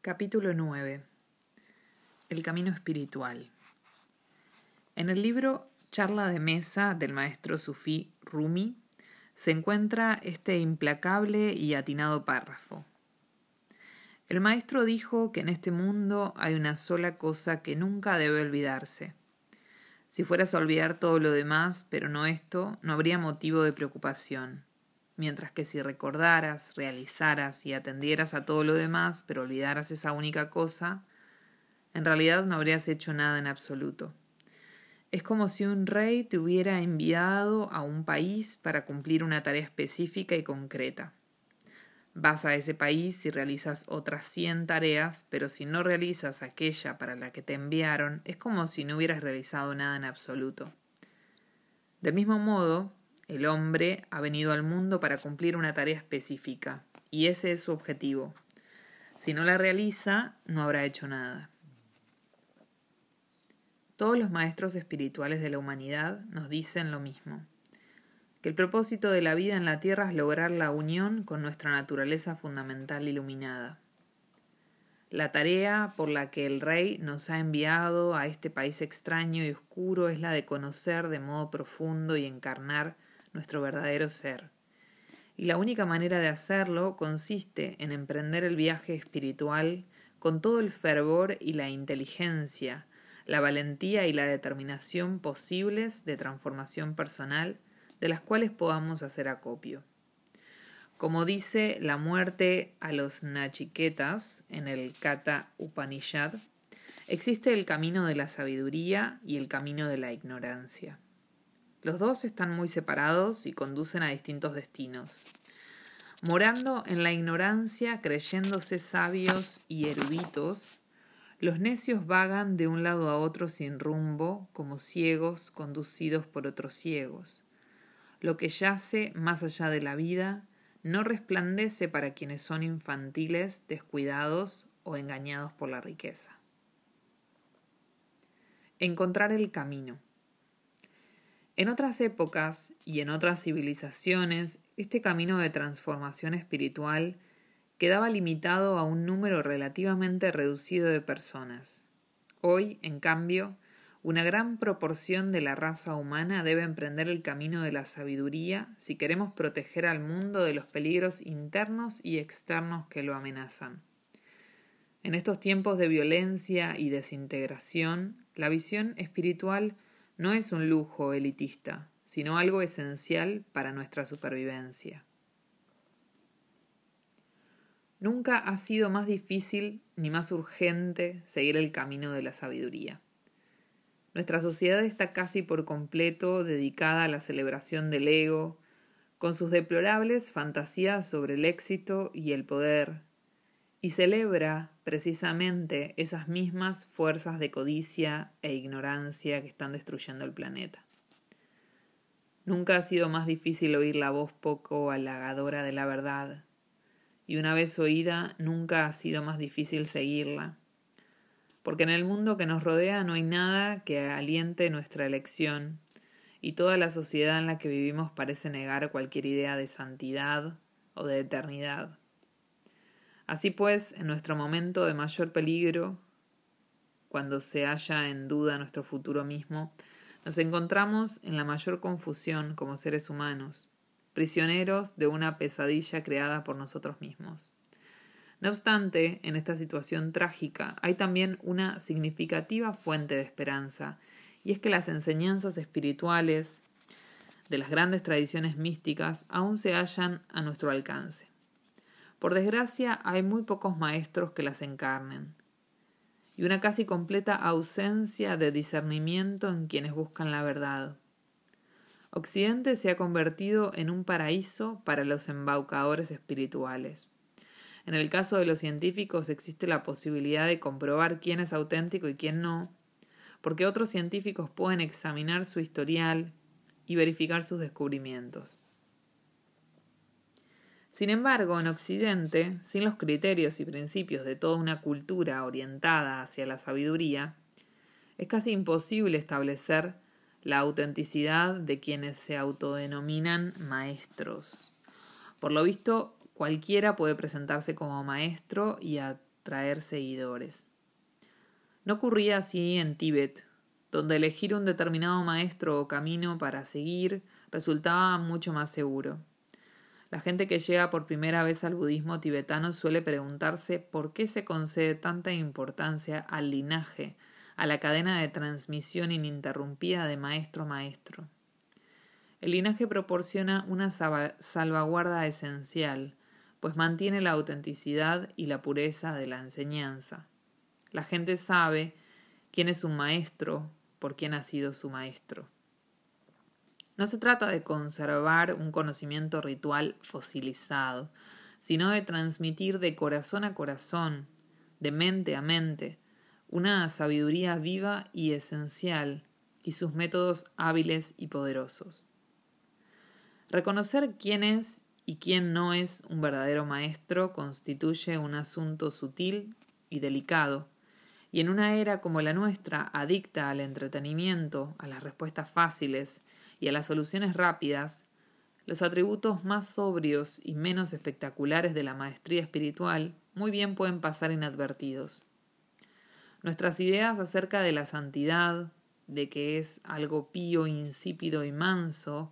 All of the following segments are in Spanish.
Capítulo 9. El camino espiritual. En el libro Charla de Mesa del maestro sufí Rumi se encuentra este implacable y atinado párrafo. El maestro dijo que en este mundo hay una sola cosa que nunca debe olvidarse. Si fueras a olvidar todo lo demás, pero no esto, no habría motivo de preocupación mientras que si recordaras, realizaras y atendieras a todo lo demás, pero olvidaras esa única cosa, en realidad no habrías hecho nada en absoluto. Es como si un rey te hubiera enviado a un país para cumplir una tarea específica y concreta. Vas a ese país y realizas otras cien tareas, pero si no realizas aquella para la que te enviaron, es como si no hubieras realizado nada en absoluto. Del mismo modo, el hombre ha venido al mundo para cumplir una tarea específica, y ese es su objetivo. Si no la realiza, no habrá hecho nada. Todos los maestros espirituales de la humanidad nos dicen lo mismo, que el propósito de la vida en la tierra es lograr la unión con nuestra naturaleza fundamental iluminada. La tarea por la que el rey nos ha enviado a este país extraño y oscuro es la de conocer de modo profundo y encarnar nuestro verdadero ser. Y la única manera de hacerlo consiste en emprender el viaje espiritual con todo el fervor y la inteligencia, la valentía y la determinación posibles de transformación personal de las cuales podamos hacer acopio. Como dice la muerte a los Nachiketas en el Kata Upanishad, existe el camino de la sabiduría y el camino de la ignorancia. Los dos están muy separados y conducen a distintos destinos. Morando en la ignorancia, creyéndose sabios y eruditos, los necios vagan de un lado a otro sin rumbo, como ciegos conducidos por otros ciegos. Lo que yace más allá de la vida no resplandece para quienes son infantiles, descuidados o engañados por la riqueza. Encontrar el camino. En otras épocas y en otras civilizaciones, este camino de transformación espiritual quedaba limitado a un número relativamente reducido de personas. Hoy, en cambio, una gran proporción de la raza humana debe emprender el camino de la sabiduría si queremos proteger al mundo de los peligros internos y externos que lo amenazan. En estos tiempos de violencia y desintegración, la visión espiritual no es un lujo elitista, sino algo esencial para nuestra supervivencia. Nunca ha sido más difícil ni más urgente seguir el camino de la sabiduría. Nuestra sociedad está casi por completo dedicada a la celebración del ego, con sus deplorables fantasías sobre el éxito y el poder, y celebra precisamente esas mismas fuerzas de codicia e ignorancia que están destruyendo el planeta. Nunca ha sido más difícil oír la voz poco halagadora de la verdad, y una vez oída nunca ha sido más difícil seguirla, porque en el mundo que nos rodea no hay nada que aliente nuestra elección, y toda la sociedad en la que vivimos parece negar cualquier idea de santidad o de eternidad. Así pues, en nuestro momento de mayor peligro, cuando se halla en duda nuestro futuro mismo, nos encontramos en la mayor confusión como seres humanos, prisioneros de una pesadilla creada por nosotros mismos. No obstante, en esta situación trágica hay también una significativa fuente de esperanza, y es que las enseñanzas espirituales de las grandes tradiciones místicas aún se hallan a nuestro alcance. Por desgracia, hay muy pocos maestros que las encarnen, y una casi completa ausencia de discernimiento en quienes buscan la verdad. Occidente se ha convertido en un paraíso para los embaucadores espirituales. En el caso de los científicos existe la posibilidad de comprobar quién es auténtico y quién no, porque otros científicos pueden examinar su historial y verificar sus descubrimientos. Sin embargo, en Occidente, sin los criterios y principios de toda una cultura orientada hacia la sabiduría, es casi imposible establecer la autenticidad de quienes se autodenominan maestros. Por lo visto, cualquiera puede presentarse como maestro y atraer seguidores. No ocurría así en Tíbet, donde elegir un determinado maestro o camino para seguir resultaba mucho más seguro. La gente que llega por primera vez al budismo tibetano suele preguntarse por qué se concede tanta importancia al linaje, a la cadena de transmisión ininterrumpida de maestro a maestro. El linaje proporciona una salvaguarda esencial, pues mantiene la autenticidad y la pureza de la enseñanza. La gente sabe quién es un maestro por quién ha sido su maestro. No se trata de conservar un conocimiento ritual fosilizado, sino de transmitir de corazón a corazón, de mente a mente, una sabiduría viva y esencial y sus métodos hábiles y poderosos. Reconocer quién es y quién no es un verdadero maestro constituye un asunto sutil y delicado, y en una era como la nuestra, adicta al entretenimiento, a las respuestas fáciles y a las soluciones rápidas, los atributos más sobrios y menos espectaculares de la maestría espiritual muy bien pueden pasar inadvertidos. Nuestras ideas acerca de la santidad, de que es algo pío, insípido y manso,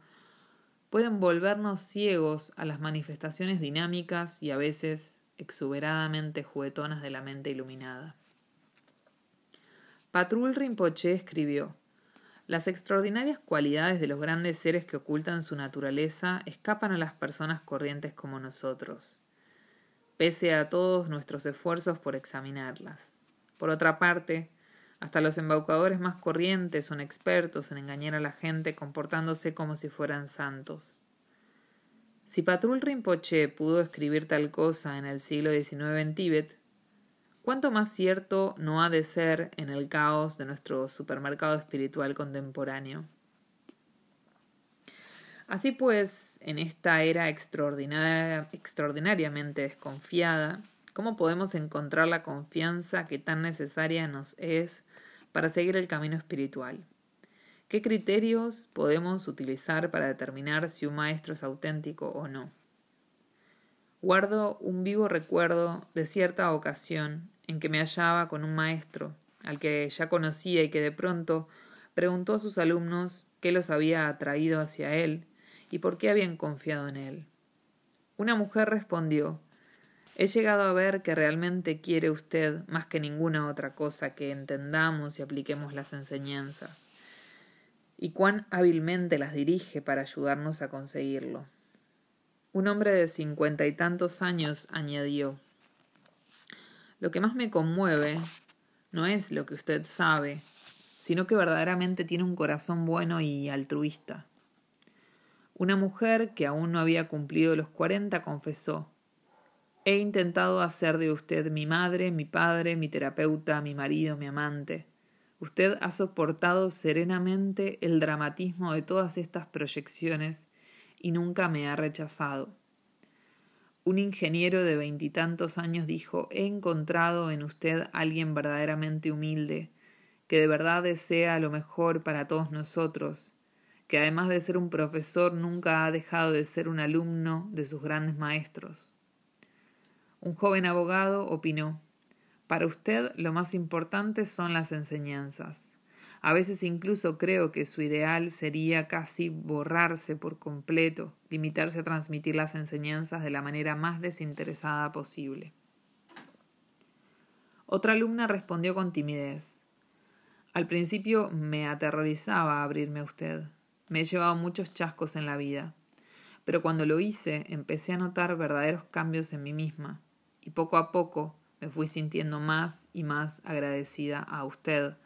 pueden volvernos ciegos a las manifestaciones dinámicas y a veces exuberadamente juguetonas de la mente iluminada. Patrul Rinpoche escribió Las extraordinarias cualidades de los grandes seres que ocultan su naturaleza escapan a las personas corrientes como nosotros, pese a todos nuestros esfuerzos por examinarlas. Por otra parte, hasta los embaucadores más corrientes son expertos en engañar a la gente comportándose como si fueran santos. Si Patrul Rinpoche pudo escribir tal cosa en el siglo XIX en Tíbet, ¿cuánto más cierto no ha de ser en el caos de nuestro supermercado espiritual contemporáneo? Así pues, en esta era extraordinariamente desconfiada, ¿cómo podemos encontrar la confianza que tan necesaria nos es para seguir el camino espiritual. ¿Qué criterios podemos utilizar para determinar si un maestro es auténtico o no? Guardo un vivo recuerdo de cierta ocasión en que me hallaba con un maestro, al que ya conocía y que de pronto preguntó a sus alumnos qué los había atraído hacia él y por qué habían confiado en él. Una mujer respondió He llegado a ver que realmente quiere usted más que ninguna otra cosa que entendamos y apliquemos las enseñanzas, y cuán hábilmente las dirige para ayudarnos a conseguirlo. Un hombre de cincuenta y tantos años añadió Lo que más me conmueve no es lo que usted sabe, sino que verdaderamente tiene un corazón bueno y altruista. Una mujer que aún no había cumplido los cuarenta confesó He intentado hacer de usted mi madre, mi padre, mi terapeuta, mi marido, mi amante. Usted ha soportado serenamente el dramatismo de todas estas proyecciones y nunca me ha rechazado. Un ingeniero de veintitantos años dijo He encontrado en usted alguien verdaderamente humilde, que de verdad desea lo mejor para todos nosotros, que además de ser un profesor nunca ha dejado de ser un alumno de sus grandes maestros. Un joven abogado opinó Para usted lo más importante son las enseñanzas. A veces incluso creo que su ideal sería casi borrarse por completo, limitarse a transmitir las enseñanzas de la manera más desinteresada posible. Otra alumna respondió con timidez. Al principio me aterrorizaba abrirme a usted. Me he llevado muchos chascos en la vida. Pero cuando lo hice, empecé a notar verdaderos cambios en mí misma y poco a poco me fui sintiendo más y más agradecida a usted,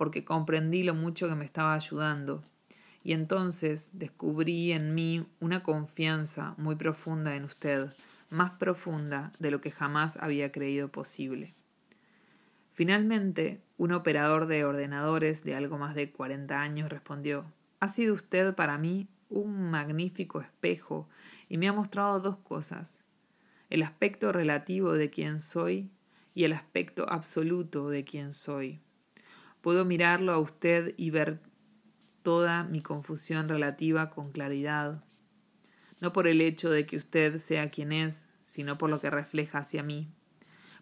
porque comprendí lo mucho que me estaba ayudando, y entonces descubrí en mí una confianza muy profunda en usted, más profunda de lo que jamás había creído posible. Finalmente, un operador de ordenadores de algo más de cuarenta años respondió Ha sido usted para mí un magnífico espejo y me ha mostrado dos cosas el aspecto relativo de quien soy y el aspecto absoluto de quien soy. Puedo mirarlo a usted y ver toda mi confusión relativa con claridad, no por el hecho de que usted sea quien es, sino por lo que refleja hacia mí,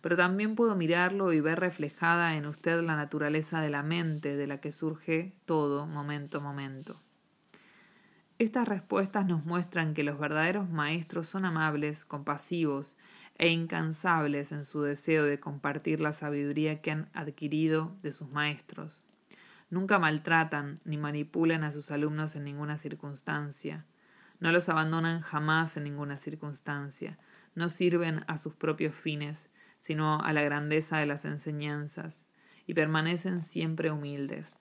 pero también puedo mirarlo y ver reflejada en usted la naturaleza de la mente de la que surge todo momento a momento. Estas respuestas nos muestran que los verdaderos maestros son amables, compasivos e incansables en su deseo de compartir la sabiduría que han adquirido de sus maestros. Nunca maltratan ni manipulan a sus alumnos en ninguna circunstancia. No los abandonan jamás en ninguna circunstancia. No sirven a sus propios fines, sino a la grandeza de las enseñanzas, y permanecen siempre humildes.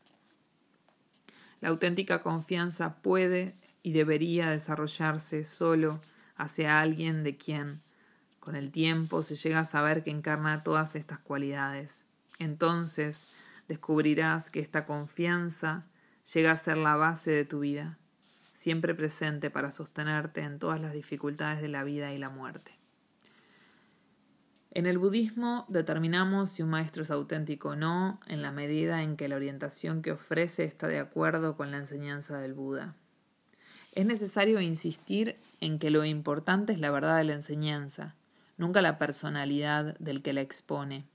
La auténtica confianza puede y debería desarrollarse solo hacia alguien de quien, con el tiempo, se llega a saber que encarna todas estas cualidades. Entonces descubrirás que esta confianza llega a ser la base de tu vida, siempre presente para sostenerte en todas las dificultades de la vida y la muerte. En el budismo determinamos si un maestro es auténtico o no en la medida en que la orientación que ofrece está de acuerdo con la enseñanza del Buda. Es necesario insistir en que lo importante es la verdad de la enseñanza, nunca la personalidad del que la expone.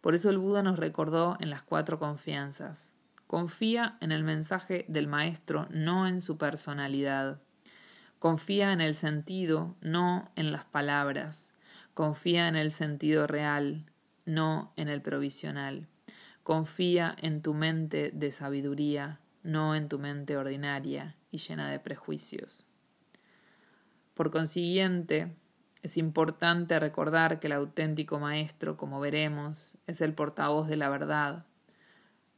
Por eso el Buda nos recordó en las cuatro confianzas. Confía en el mensaje del maestro, no en su personalidad. Confía en el sentido, no en las palabras. Confía en el sentido real, no en el provisional. Confía en tu mente de sabiduría, no en tu mente ordinaria y llena de prejuicios. Por consiguiente, es importante recordar que el auténtico Maestro, como veremos, es el portavoz de la verdad,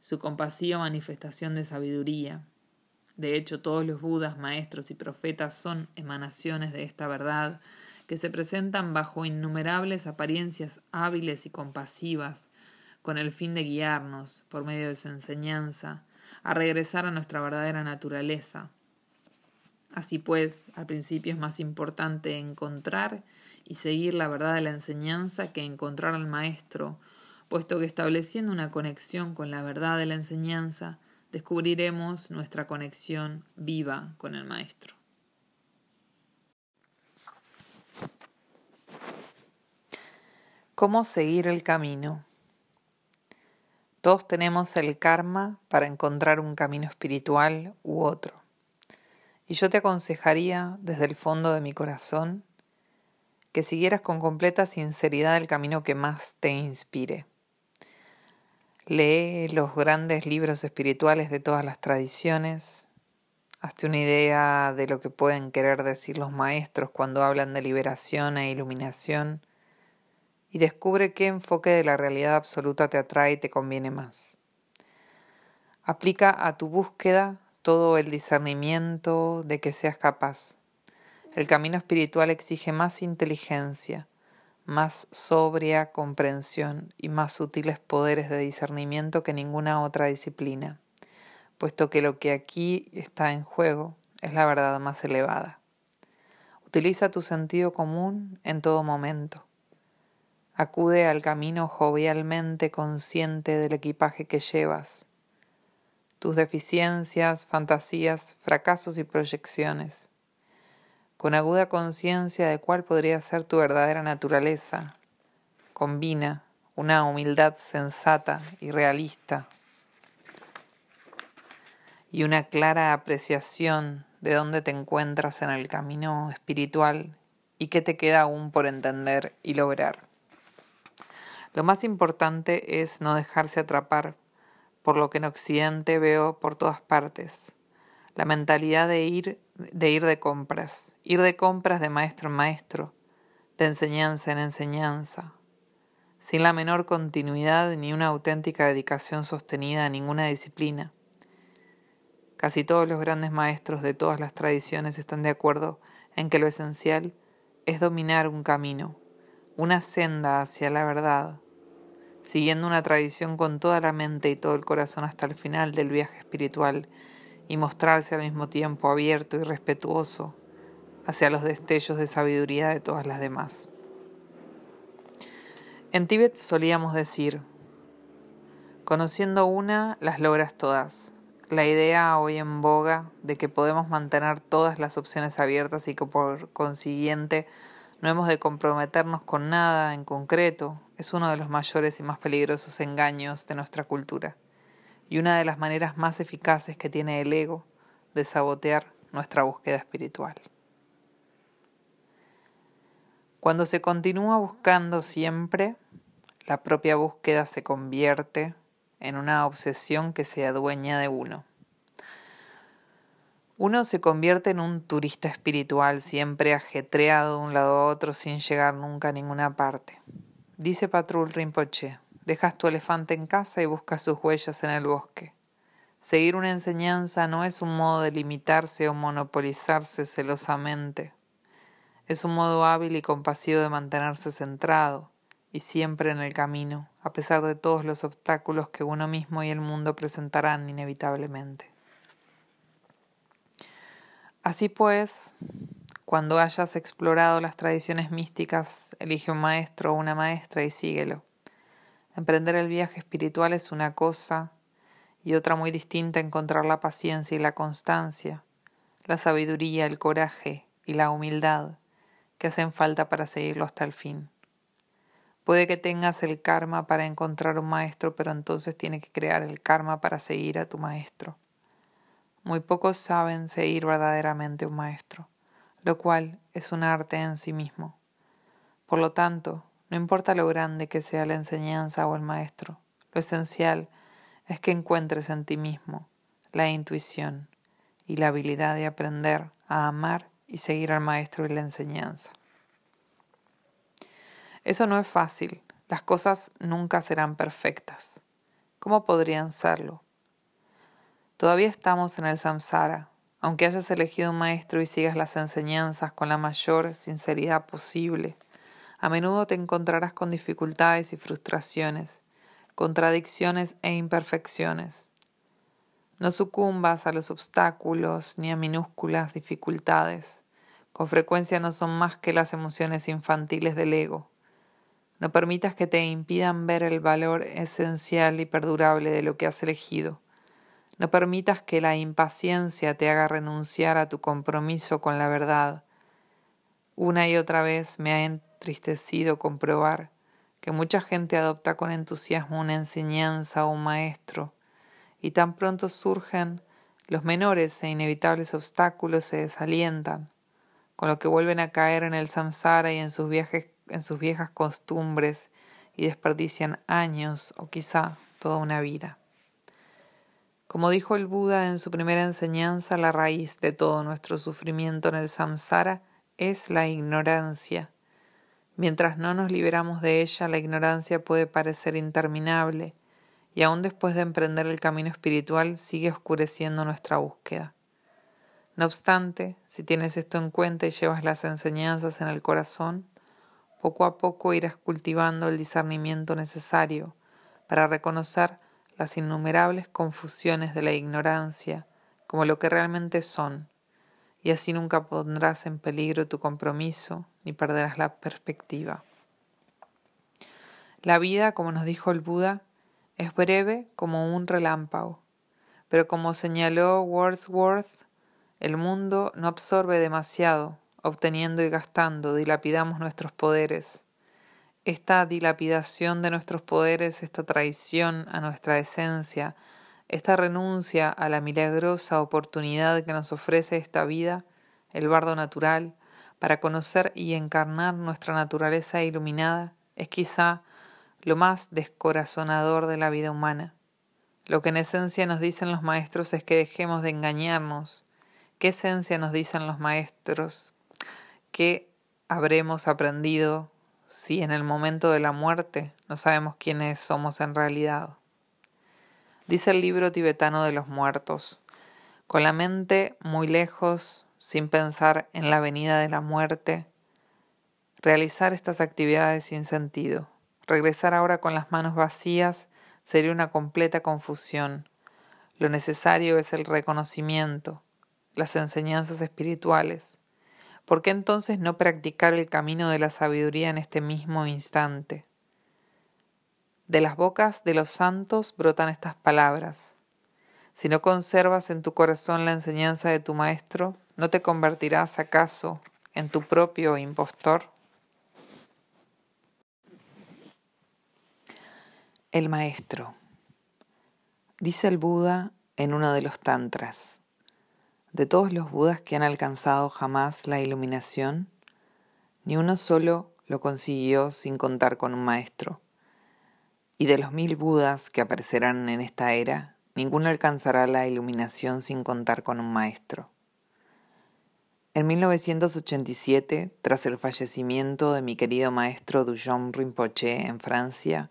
su compasiva manifestación de sabiduría. De hecho, todos los Budas, maestros y profetas son emanaciones de esta verdad que se presentan bajo innumerables apariencias hábiles y compasivas, con el fin de guiarnos, por medio de su enseñanza, a regresar a nuestra verdadera naturaleza. Así pues, al principio es más importante encontrar y seguir la verdad de la enseñanza que encontrar al Maestro, puesto que estableciendo una conexión con la verdad de la enseñanza, descubriremos nuestra conexión viva con el Maestro. ¿Cómo seguir el camino? Todos tenemos el karma para encontrar un camino espiritual u otro. Y yo te aconsejaría desde el fondo de mi corazón que siguieras con completa sinceridad el camino que más te inspire. Lee los grandes libros espirituales de todas las tradiciones. Hazte una idea de lo que pueden querer decir los maestros cuando hablan de liberación e iluminación y descubre qué enfoque de la realidad absoluta te atrae y te conviene más. Aplica a tu búsqueda todo el discernimiento de que seas capaz. El camino espiritual exige más inteligencia, más sobria comprensión y más sutiles poderes de discernimiento que ninguna otra disciplina, puesto que lo que aquí está en juego es la verdad más elevada. Utiliza tu sentido común en todo momento. Acude al camino jovialmente consciente del equipaje que llevas, tus deficiencias, fantasías, fracasos y proyecciones, con aguda conciencia de cuál podría ser tu verdadera naturaleza. Combina una humildad sensata y realista y una clara apreciación de dónde te encuentras en el camino espiritual y qué te queda aún por entender y lograr. Lo más importante es no dejarse atrapar por lo que en Occidente veo por todas partes. La mentalidad de ir, de ir de compras, ir de compras de maestro en maestro, de enseñanza en enseñanza, sin la menor continuidad ni una auténtica dedicación sostenida a ninguna disciplina. Casi todos los grandes maestros de todas las tradiciones están de acuerdo en que lo esencial es dominar un camino, una senda hacia la verdad, siguiendo una tradición con toda la mente y todo el corazón hasta el final del viaje espiritual y mostrarse al mismo tiempo abierto y respetuoso hacia los destellos de sabiduría de todas las demás. En Tíbet solíamos decir, conociendo una, las logras todas. La idea hoy en boga de que podemos mantener todas las opciones abiertas y que por consiguiente No hemos de comprometernos con nada en concreto, es uno de los mayores y más peligrosos engaños de nuestra cultura, y una de las maneras más eficaces que tiene el ego de sabotear nuestra búsqueda espiritual. Cuando se continúa buscando siempre, la propia búsqueda se convierte en una obsesión que se adueña de uno. Uno se convierte en un turista espiritual siempre ajetreado de un lado a otro sin llegar nunca a ninguna parte. Dice Patrul Rinpoche, dejas tu elefante en casa y buscas sus huellas en el bosque. Seguir una enseñanza no es un modo de limitarse o monopolizarse celosamente. Es un modo hábil y compasivo de mantenerse centrado y siempre en el camino, a pesar de todos los obstáculos que uno mismo y el mundo presentarán inevitablemente. Así pues, cuando hayas explorado las tradiciones místicas, elige un maestro o una maestra y síguelo. Emprender el viaje espiritual es una cosa y otra muy distinta encontrar la paciencia y la constancia, la sabiduría, el coraje y la humildad que hacen falta para seguirlo hasta el fin. Puede que tengas el karma para encontrar un maestro, pero entonces tienes que crear el karma para seguir a tu maestro. Muy pocos saben seguir verdaderamente un maestro, lo cual es un arte en sí mismo. Por lo tanto, no importa lo grande que sea la enseñanza o el maestro, lo esencial es que encuentres en ti mismo la intuición y la habilidad de aprender a amar y seguir al maestro y la enseñanza. Eso no es fácil, las cosas nunca serán perfectas. ¿Cómo podrían serlo? Todavía estamos en el samsara, aunque hayas elegido un maestro y sigas las enseñanzas con la mayor sinceridad posible. A menudo te encontrarás con dificultades y frustraciones, contradicciones e imperfecciones. No sucumbas a los obstáculos ni a minúsculas dificultades. Con frecuencia no son más que las emociones infantiles del ego. No permitas que te impidan ver el valor esencial y perdurable de lo que has elegido. No permitas que la impaciencia te haga renunciar a tu compromiso con la verdad. Una y otra vez me ha entristecido comprobar que mucha gente adopta con entusiasmo una enseñanza o un maestro, y tan pronto surgen los menores e inevitables obstáculos se desalientan, con lo que vuelven a caer en el samsara y en sus, viajes, en sus viejas costumbres y desperdician años o quizá toda una vida. Como dijo el Buda en su primera enseñanza, la raíz de todo nuestro sufrimiento en el samsara es la ignorancia. Mientras no nos liberamos de ella, la ignorancia puede parecer interminable y aún después de emprender el camino espiritual sigue oscureciendo nuestra búsqueda. No obstante, si tienes esto en cuenta y llevas las enseñanzas en el corazón, poco a poco irás cultivando el discernimiento necesario para reconocer las innumerables confusiones de la ignorancia como lo que realmente son, y así nunca pondrás en peligro tu compromiso ni perderás la perspectiva. La vida, como nos dijo el Buda, es breve como un relámpago, pero como señaló Wordsworth, el mundo no absorbe demasiado, obteniendo y gastando, dilapidamos nuestros poderes esta dilapidación de nuestros poderes, esta traición a nuestra esencia, esta renuncia a la milagrosa oportunidad que nos ofrece esta vida, el bardo natural, para conocer y encarnar nuestra naturaleza iluminada, es quizá lo más descorazonador de la vida humana. Lo que en esencia nos dicen los maestros es que dejemos de engañarnos. ¿Qué esencia nos dicen los maestros? ¿Qué habremos aprendido si en el momento de la muerte no sabemos quiénes somos en realidad. Dice el libro tibetano de los muertos, con la mente muy lejos, sin pensar en la venida de la muerte, realizar estas actividades sin sentido. Regresar ahora con las manos vacías sería una completa confusión. Lo necesario es el reconocimiento, las enseñanzas espirituales, ¿por qué entonces no practicar el camino de la sabiduría en este mismo instante? De las bocas de los santos brotan estas palabras. Si no conservas en tu corazón la enseñanza de tu Maestro, ¿no te convertirás acaso en tu propio impostor? El Maestro. Dice el Buda en uno de los tantras. De todos los Budas que han alcanzado jamás la iluminación, ni uno solo lo consiguió sin contar con un maestro. Y de los mil Budas que aparecerán en esta era, ninguno alcanzará la iluminación sin contar con un maestro. En 1987, tras el fallecimiento de mi querido maestro Dujon Rinpoche en Francia,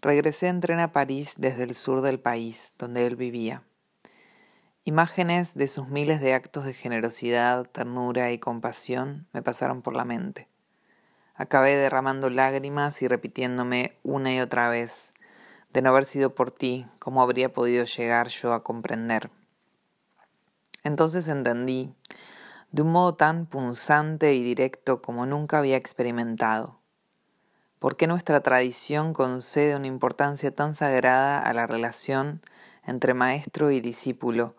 Regresé en tren a París desde el sur del país, donde él vivía. Imágenes de sus miles de actos de generosidad, ternura y compasión me pasaron por la mente. Acabé derramando lágrimas y repitiéndome una y otra vez, de no haber sido por ti, ¿cómo habría podido llegar yo a comprender? Entonces entendí, de un modo tan punzante y directo como nunca había experimentado, ¿Por qué nuestra tradición concede una importancia tan sagrada a la relación entre maestro y discípulo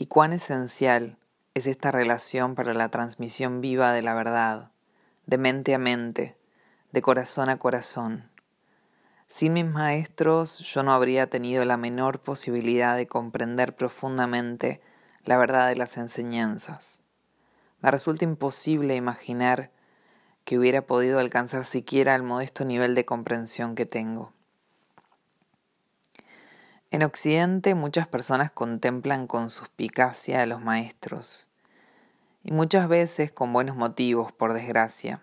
y cuán esencial es esta relación para la transmisión viva de la verdad, de mente a mente, de corazón a corazón? Sin mis maestros yo no habría tenido la menor posibilidad de comprender profundamente la verdad de las enseñanzas. Me resulta imposible imaginar que hubiera podido alcanzar siquiera el modesto nivel de comprensión que tengo. En Occidente muchas personas contemplan con suspicacia a los maestros, y muchas veces con buenos motivos, por desgracia.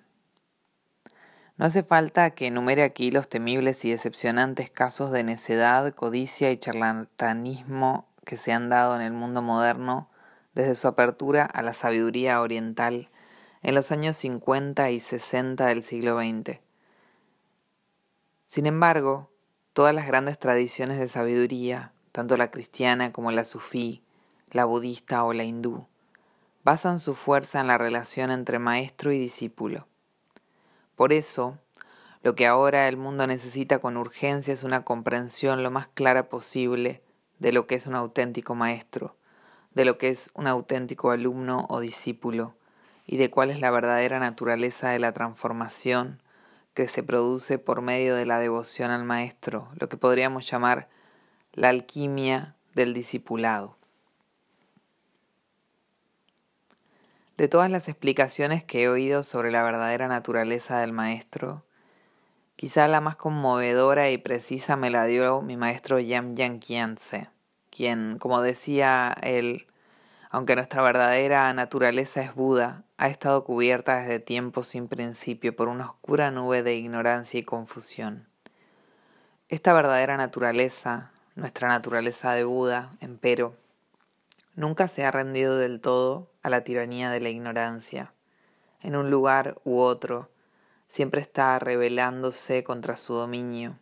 No hace falta que enumere aquí los temibles y decepcionantes casos de necedad, codicia y charlatanismo que se han dado en el mundo moderno desde su apertura a la sabiduría oriental en los años 50 y 60 del siglo XX. Sin embargo, todas las grandes tradiciones de sabiduría, tanto la cristiana como la sufí, la budista o la hindú, basan su fuerza en la relación entre maestro y discípulo. Por eso, lo que ahora el mundo necesita con urgencia es una comprensión lo más clara posible de lo que es un auténtico maestro, de lo que es un auténtico alumno o discípulo, y de cuál es la verdadera naturaleza de la transformación que se produce por medio de la devoción al Maestro, lo que podríamos llamar la alquimia del discipulado. De todas las explicaciones que he oído sobre la verdadera naturaleza del Maestro, quizá la más conmovedora y precisa me la dio mi maestro Yam Yang Kianse, quien, como decía él, aunque nuestra verdadera naturaleza es Buda, ha estado cubierta desde tiempos sin principio por una oscura nube de ignorancia y confusión. Esta verdadera naturaleza, nuestra naturaleza de Buda, empero, nunca se ha rendido del todo a la tiranía de la ignorancia. En un lugar u otro, siempre está rebelándose contra su dominio.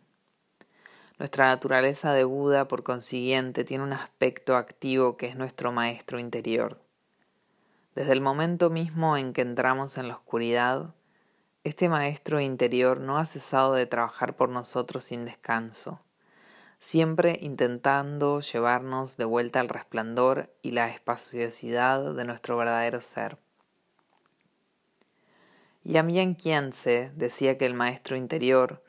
Nuestra naturaleza de Buda, por consiguiente, tiene un aspecto activo que es nuestro maestro interior. Desde el momento mismo en que entramos en la oscuridad, este maestro interior no ha cesado de trabajar por nosotros sin descanso, siempre intentando llevarnos de vuelta al resplandor y la espaciosidad de nuestro verdadero ser. Yamien Kianse decía que el maestro interior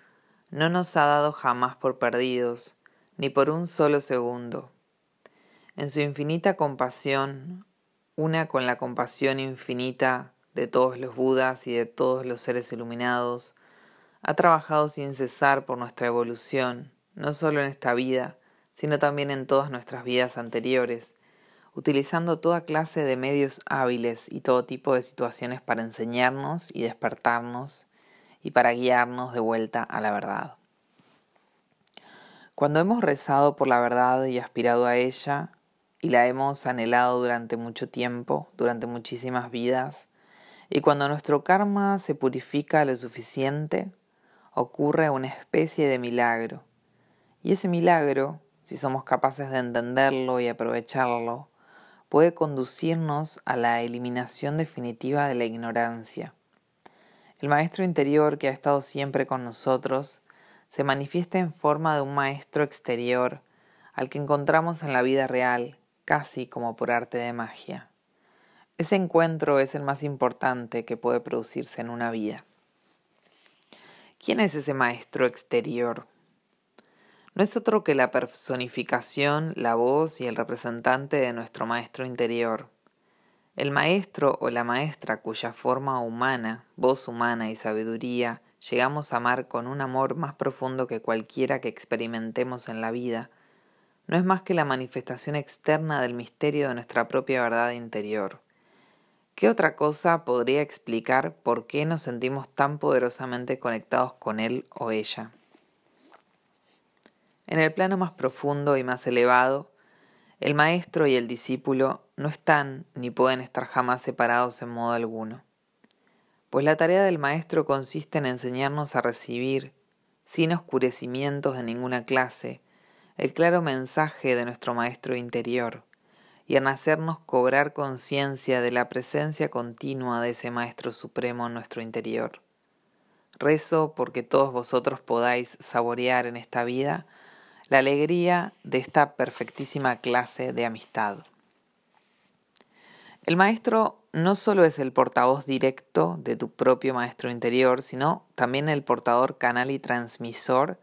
no nos ha dado jamás por perdidos, ni por un solo segundo. En su infinita compasión una con la compasión infinita de todos los Budas y de todos los seres iluminados, ha trabajado sin cesar por nuestra evolución, no solo en esta vida, sino también en todas nuestras vidas anteriores, utilizando toda clase de medios hábiles y todo tipo de situaciones para enseñarnos y despertarnos y para guiarnos de vuelta a la verdad. Cuando hemos rezado por la verdad y aspirado a ella, y la hemos anhelado durante mucho tiempo, durante muchísimas vidas, y cuando nuestro karma se purifica lo suficiente, ocurre una especie de milagro. Y ese milagro, si somos capaces de entenderlo y aprovecharlo, puede conducirnos a la eliminación definitiva de la ignorancia. El maestro interior que ha estado siempre con nosotros se manifiesta en forma de un maestro exterior al que encontramos en la vida real casi como por arte de magia. Ese encuentro es el más importante que puede producirse en una vida. ¿Quién es ese maestro exterior? no es otro que la personificación, la voz y el representante de nuestro maestro interior. El maestro o la maestra cuya forma humana, voz humana y sabiduría llegamos a amar con un amor más profundo que cualquiera que experimentemos en la vida, no es más que la manifestación externa del misterio de nuestra propia verdad interior. ¿Qué otra cosa podría explicar por qué nos sentimos tan poderosamente conectados con él o ella? En el plano más profundo y más elevado, el maestro y el discípulo no están ni pueden estar jamás separados en modo alguno, pues la tarea del maestro consiste en enseñarnos a recibir, sin oscurecimientos de ninguna clase, el claro mensaje de nuestro maestro interior y en hacernos cobrar conciencia de la presencia continua de ese maestro supremo en nuestro interior. Rezo porque todos vosotros podáis saborear en esta vida la alegría de esta perfectísima clase de amistad. El maestro no solo es el portavoz directo de tu propio maestro interior, sino también el portador canal y transmisor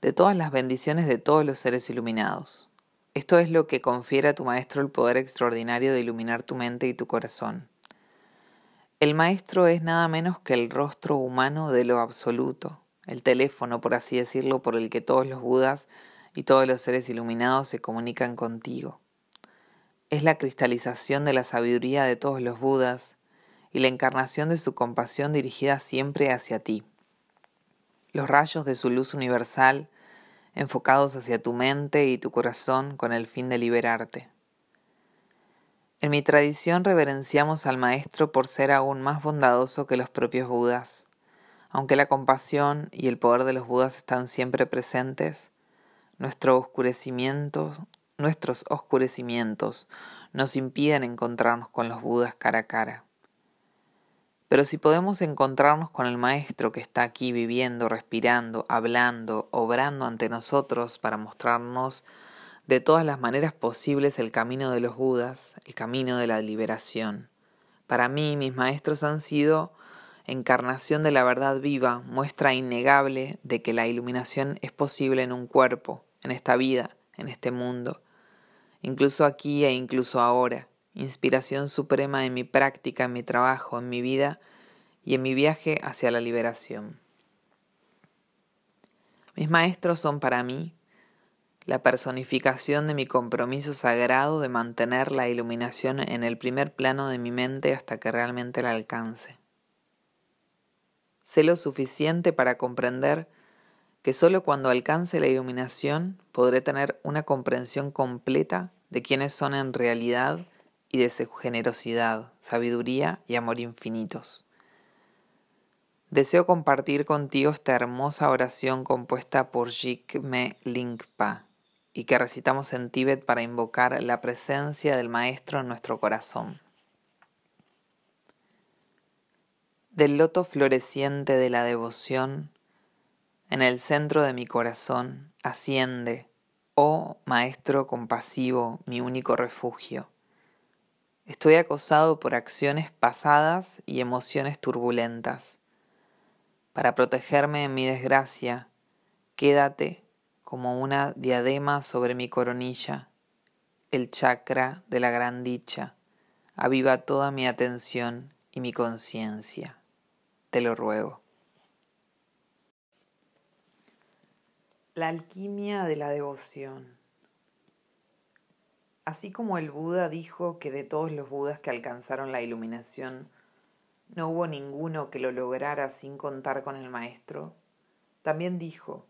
de todas las bendiciones de todos los seres iluminados. Esto es lo que confiere a tu maestro el poder extraordinario de iluminar tu mente y tu corazón. El maestro es nada menos que el rostro humano de lo absoluto, el teléfono, por así decirlo, por el que todos los Budas y todos los seres iluminados se comunican contigo. Es la cristalización de la sabiduría de todos los Budas y la encarnación de su compasión dirigida siempre hacia ti. Los rayos de su luz universal enfocados hacia tu mente y tu corazón con el fin de liberarte. En mi tradición reverenciamos al Maestro por ser aún más bondadoso que los propios Budas, aunque la compasión y el poder de los Budas están siempre presentes, nuestro oscurecimiento, nuestros oscurecimientos nos impiden encontrarnos con los Budas cara a cara. Pero si podemos encontrarnos con el Maestro que está aquí viviendo, respirando, hablando, obrando ante nosotros para mostrarnos de todas las maneras posibles el camino de los Budas, el camino de la liberación. Para mí mis maestros han sido encarnación de la verdad viva, muestra innegable de que la iluminación es posible en un cuerpo, en esta vida, en este mundo, incluso aquí e incluso ahora, inspiración suprema en mi práctica, en mi trabajo, en mi vida y en mi viaje hacia la liberación. Mis maestros son para mí la personificación de mi compromiso sagrado de mantener la iluminación en el primer plano de mi mente hasta que realmente la alcance. Sé lo suficiente para comprender que solo cuando alcance la iluminación podré tener una comprensión completa de quiénes son en realidad y de su generosidad, sabiduría y amor infinitos. Deseo compartir contigo esta hermosa oración compuesta por Jigme Lingpa y que recitamos en Tíbet para invocar la presencia del Maestro en nuestro corazón. Del loto floreciente de la devoción, en el centro de mi corazón, asciende, oh Maestro compasivo, mi único refugio. Estoy acosado por acciones pasadas y emociones turbulentas. Para protegerme en mi desgracia, quédate como una diadema sobre mi coronilla, el chakra de la gran dicha, aviva toda mi atención y mi conciencia te lo ruego. La alquimia de la devoción. Así como el Buda dijo que de todos los Budas que alcanzaron la iluminación, no hubo ninguno que lo lograra sin contar con el Maestro, también dijo,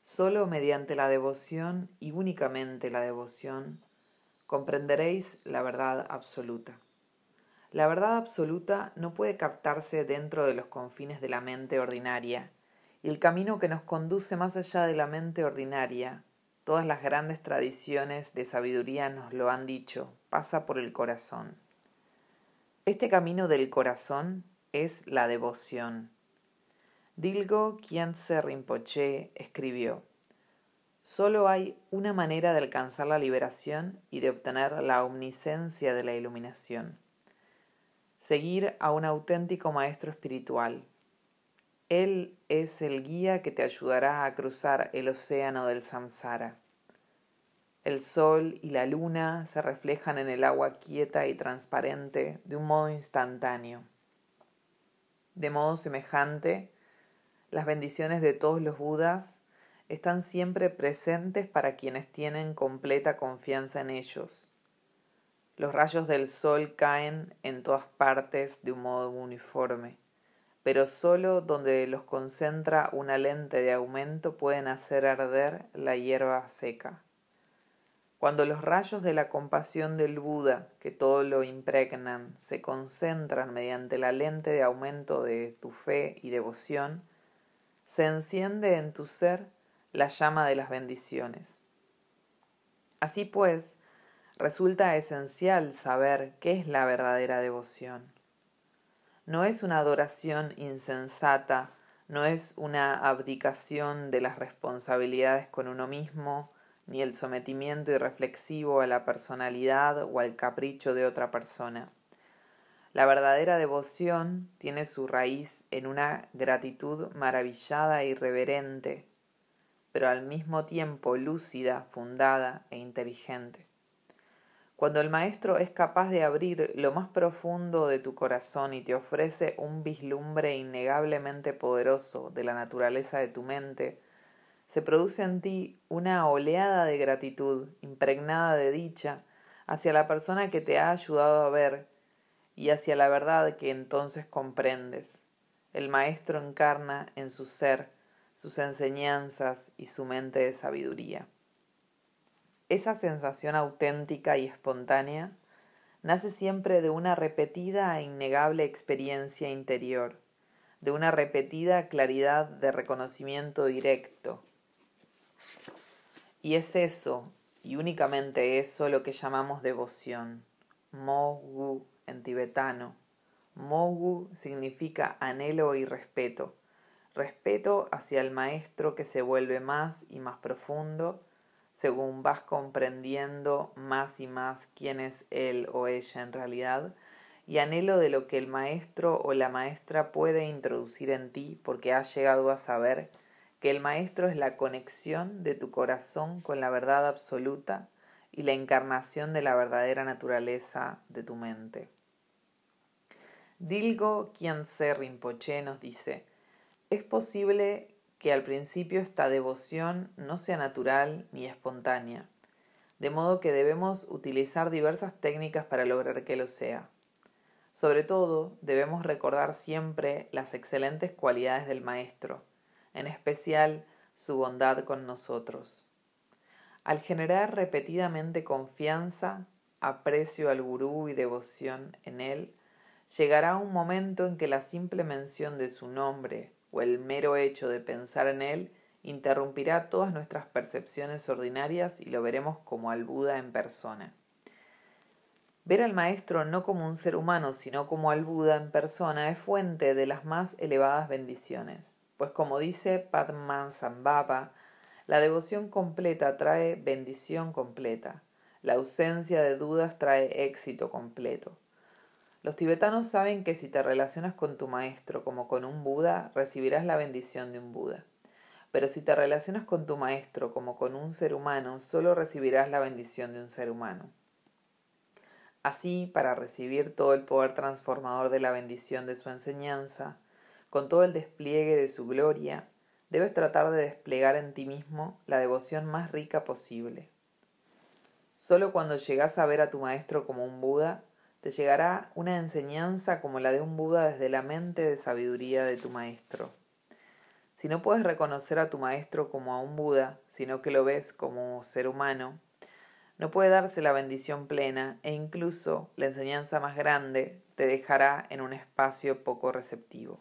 solo mediante la devoción y únicamente la devoción comprenderéis la verdad absoluta. La verdad absoluta no puede captarse dentro de los confines de la mente ordinaria, y el camino que nos conduce más allá de la mente ordinaria, todas las grandes tradiciones de sabiduría nos lo han dicho, pasa por el corazón. Este camino del corazón es la devoción. Dilgo Khyentse Rinpoche escribió, Solo hay una manera de alcanzar la liberación y de obtener la omniscencia de la iluminación seguir a un auténtico maestro espiritual. Él es el guía que te ayudará a cruzar el océano del samsara. El sol y la luna se reflejan en el agua quieta y transparente de un modo instantáneo. De modo semejante, las bendiciones de todos los Budas están siempre presentes para quienes tienen completa confianza en ellos. Los rayos del sol caen en todas partes de un modo uniforme, pero solo donde los concentra una lente de aumento pueden hacer arder la hierba seca. Cuando los rayos de la compasión del Buda, que todo lo impregnan, se concentran mediante la lente de aumento de tu fe y devoción, se enciende en tu ser la llama de las bendiciones. Así pues, resulta esencial saber qué es la verdadera devoción. No es una adoración insensata, no es una abdicación de las responsabilidades con uno mismo, ni el sometimiento irreflexivo a la personalidad o al capricho de otra persona. La verdadera devoción tiene su raíz en una gratitud maravillada e irreverente, pero al mismo tiempo lúcida, fundada e inteligente. Cuando el Maestro es capaz de abrir lo más profundo de tu corazón y te ofrece un vislumbre innegablemente poderoso de la naturaleza de tu mente, se produce en ti una oleada de gratitud impregnada de dicha hacia la persona que te ha ayudado a ver y hacia la verdad que entonces comprendes. El Maestro encarna en su ser sus enseñanzas y su mente de sabiduría. Esa sensación auténtica y espontánea nace siempre de una repetida e innegable experiencia interior, de una repetida claridad de reconocimiento directo. Y es eso, y únicamente eso, lo que llamamos devoción, mogu en tibetano. Mogu significa anhelo y respeto respeto hacia el maestro que se vuelve más y más profundo según vas comprendiendo más y más quién es él o ella en realidad, y anhelo de lo que el maestro o la maestra puede introducir en ti porque has llegado a saber que el maestro es la conexión de tu corazón con la verdad absoluta y la encarnación de la verdadera naturaleza de tu mente. Dilgo Khyentse Rinpoche nos dice, es posible que al principio esta devoción no sea natural ni espontánea, de modo que debemos utilizar diversas técnicas para lograr que lo sea. Sobre todo, debemos recordar siempre las excelentes cualidades del Maestro, en especial su bondad con nosotros. Al generar repetidamente confianza, aprecio al gurú y devoción en él, llegará un momento en que la simple mención de su nombre o el mero hecho de pensar en él interrumpirá todas nuestras percepciones ordinarias y lo veremos como al Buda en persona. Ver al maestro no como un ser humano, sino como al Buda en persona es fuente de las más elevadas bendiciones, pues como dice Padmasambhava, la devoción completa trae bendición completa, la ausencia de dudas trae éxito completo. Los tibetanos saben que si te relacionas con tu maestro como con un Buda, recibirás la bendición de un Buda. Pero si te relacionas con tu maestro como con un ser humano, solo recibirás la bendición de un ser humano. Así, para recibir todo el poder transformador de la bendición de su enseñanza, con todo el despliegue de su gloria, debes tratar de desplegar en ti mismo la devoción más rica posible. Solo cuando llegas a ver a tu maestro como un Buda, te llegará una enseñanza como la de un Buda desde la mente de sabiduría de tu maestro. Si no puedes reconocer a tu maestro como a un Buda, sino que lo ves como ser humano, no puede darse la bendición plena e incluso la enseñanza más grande te dejará en un espacio poco receptivo.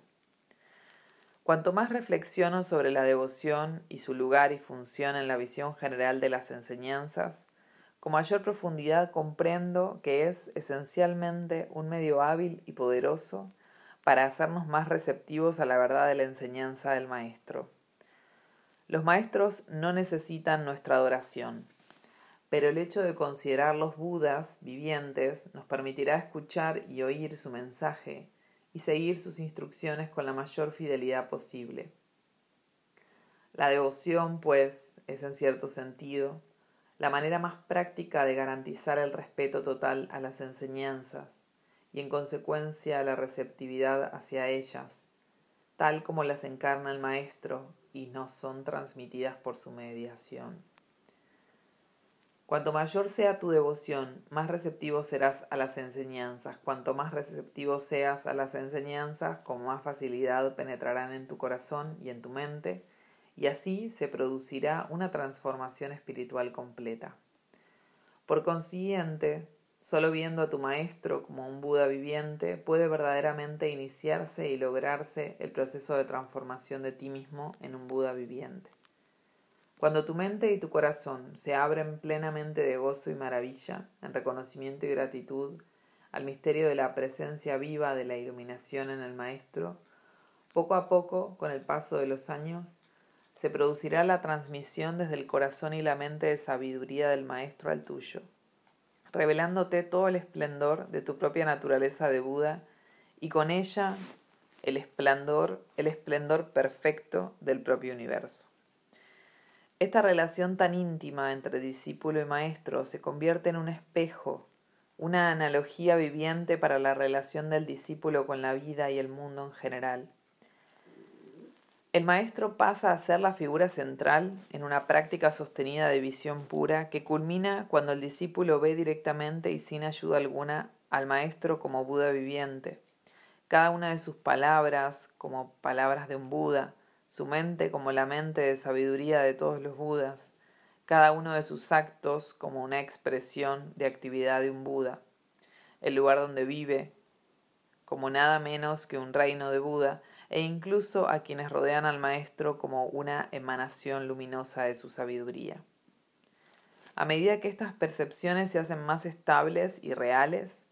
Cuanto más reflexiono sobre la devoción y su lugar y función en la visión general de las enseñanzas, con mayor profundidad comprendo que es esencialmente un medio hábil y poderoso para hacernos más receptivos a la verdad de la enseñanza del Maestro. Los maestros no necesitan nuestra adoración, pero el hecho de considerarlos Budas vivientes nos permitirá escuchar y oír su mensaje y seguir sus instrucciones con la mayor fidelidad posible. La devoción, pues, es en cierto sentido la manera más práctica de garantizar el respeto total a las enseñanzas y en consecuencia la receptividad hacia ellas, tal como las encarna el Maestro y no son transmitidas por su mediación. Cuanto mayor sea tu devoción, más receptivo serás a las enseñanzas. Cuanto más receptivo seas a las enseñanzas, con más facilidad penetrarán en tu corazón y en tu mente, y así se producirá una transformación espiritual completa. Por consiguiente, solo viendo a tu maestro como un Buda viviente puede verdaderamente iniciarse y lograrse el proceso de transformación de ti mismo en un Buda viviente. Cuando tu mente y tu corazón se abren plenamente de gozo y maravilla, en reconocimiento y gratitud al misterio de la presencia viva de la iluminación en el Maestro, poco a poco, con el paso de los años, se producirá la transmisión desde el corazón y la mente de sabiduría del Maestro al tuyo, revelándote todo el esplendor de tu propia naturaleza de Buda y con ella el esplendor, el esplendor perfecto del propio universo. Esta relación tan íntima entre discípulo y maestro se convierte en un espejo, una analogía viviente para la relación del discípulo con la vida y el mundo en general. El maestro pasa a ser la figura central en una práctica sostenida de visión pura que culmina cuando el discípulo ve directamente y sin ayuda alguna al maestro como Buda viviente. Cada una de sus palabras como palabras de un Buda, su mente como la mente de sabiduría de todos los Budas, cada uno de sus actos como una expresión de actividad de un Buda, el lugar donde vive como nada menos que un reino de Buda, e incluso a quienes rodean al Maestro como una emanación luminosa de su sabiduría. A medida que estas percepciones se hacen más estables y reales,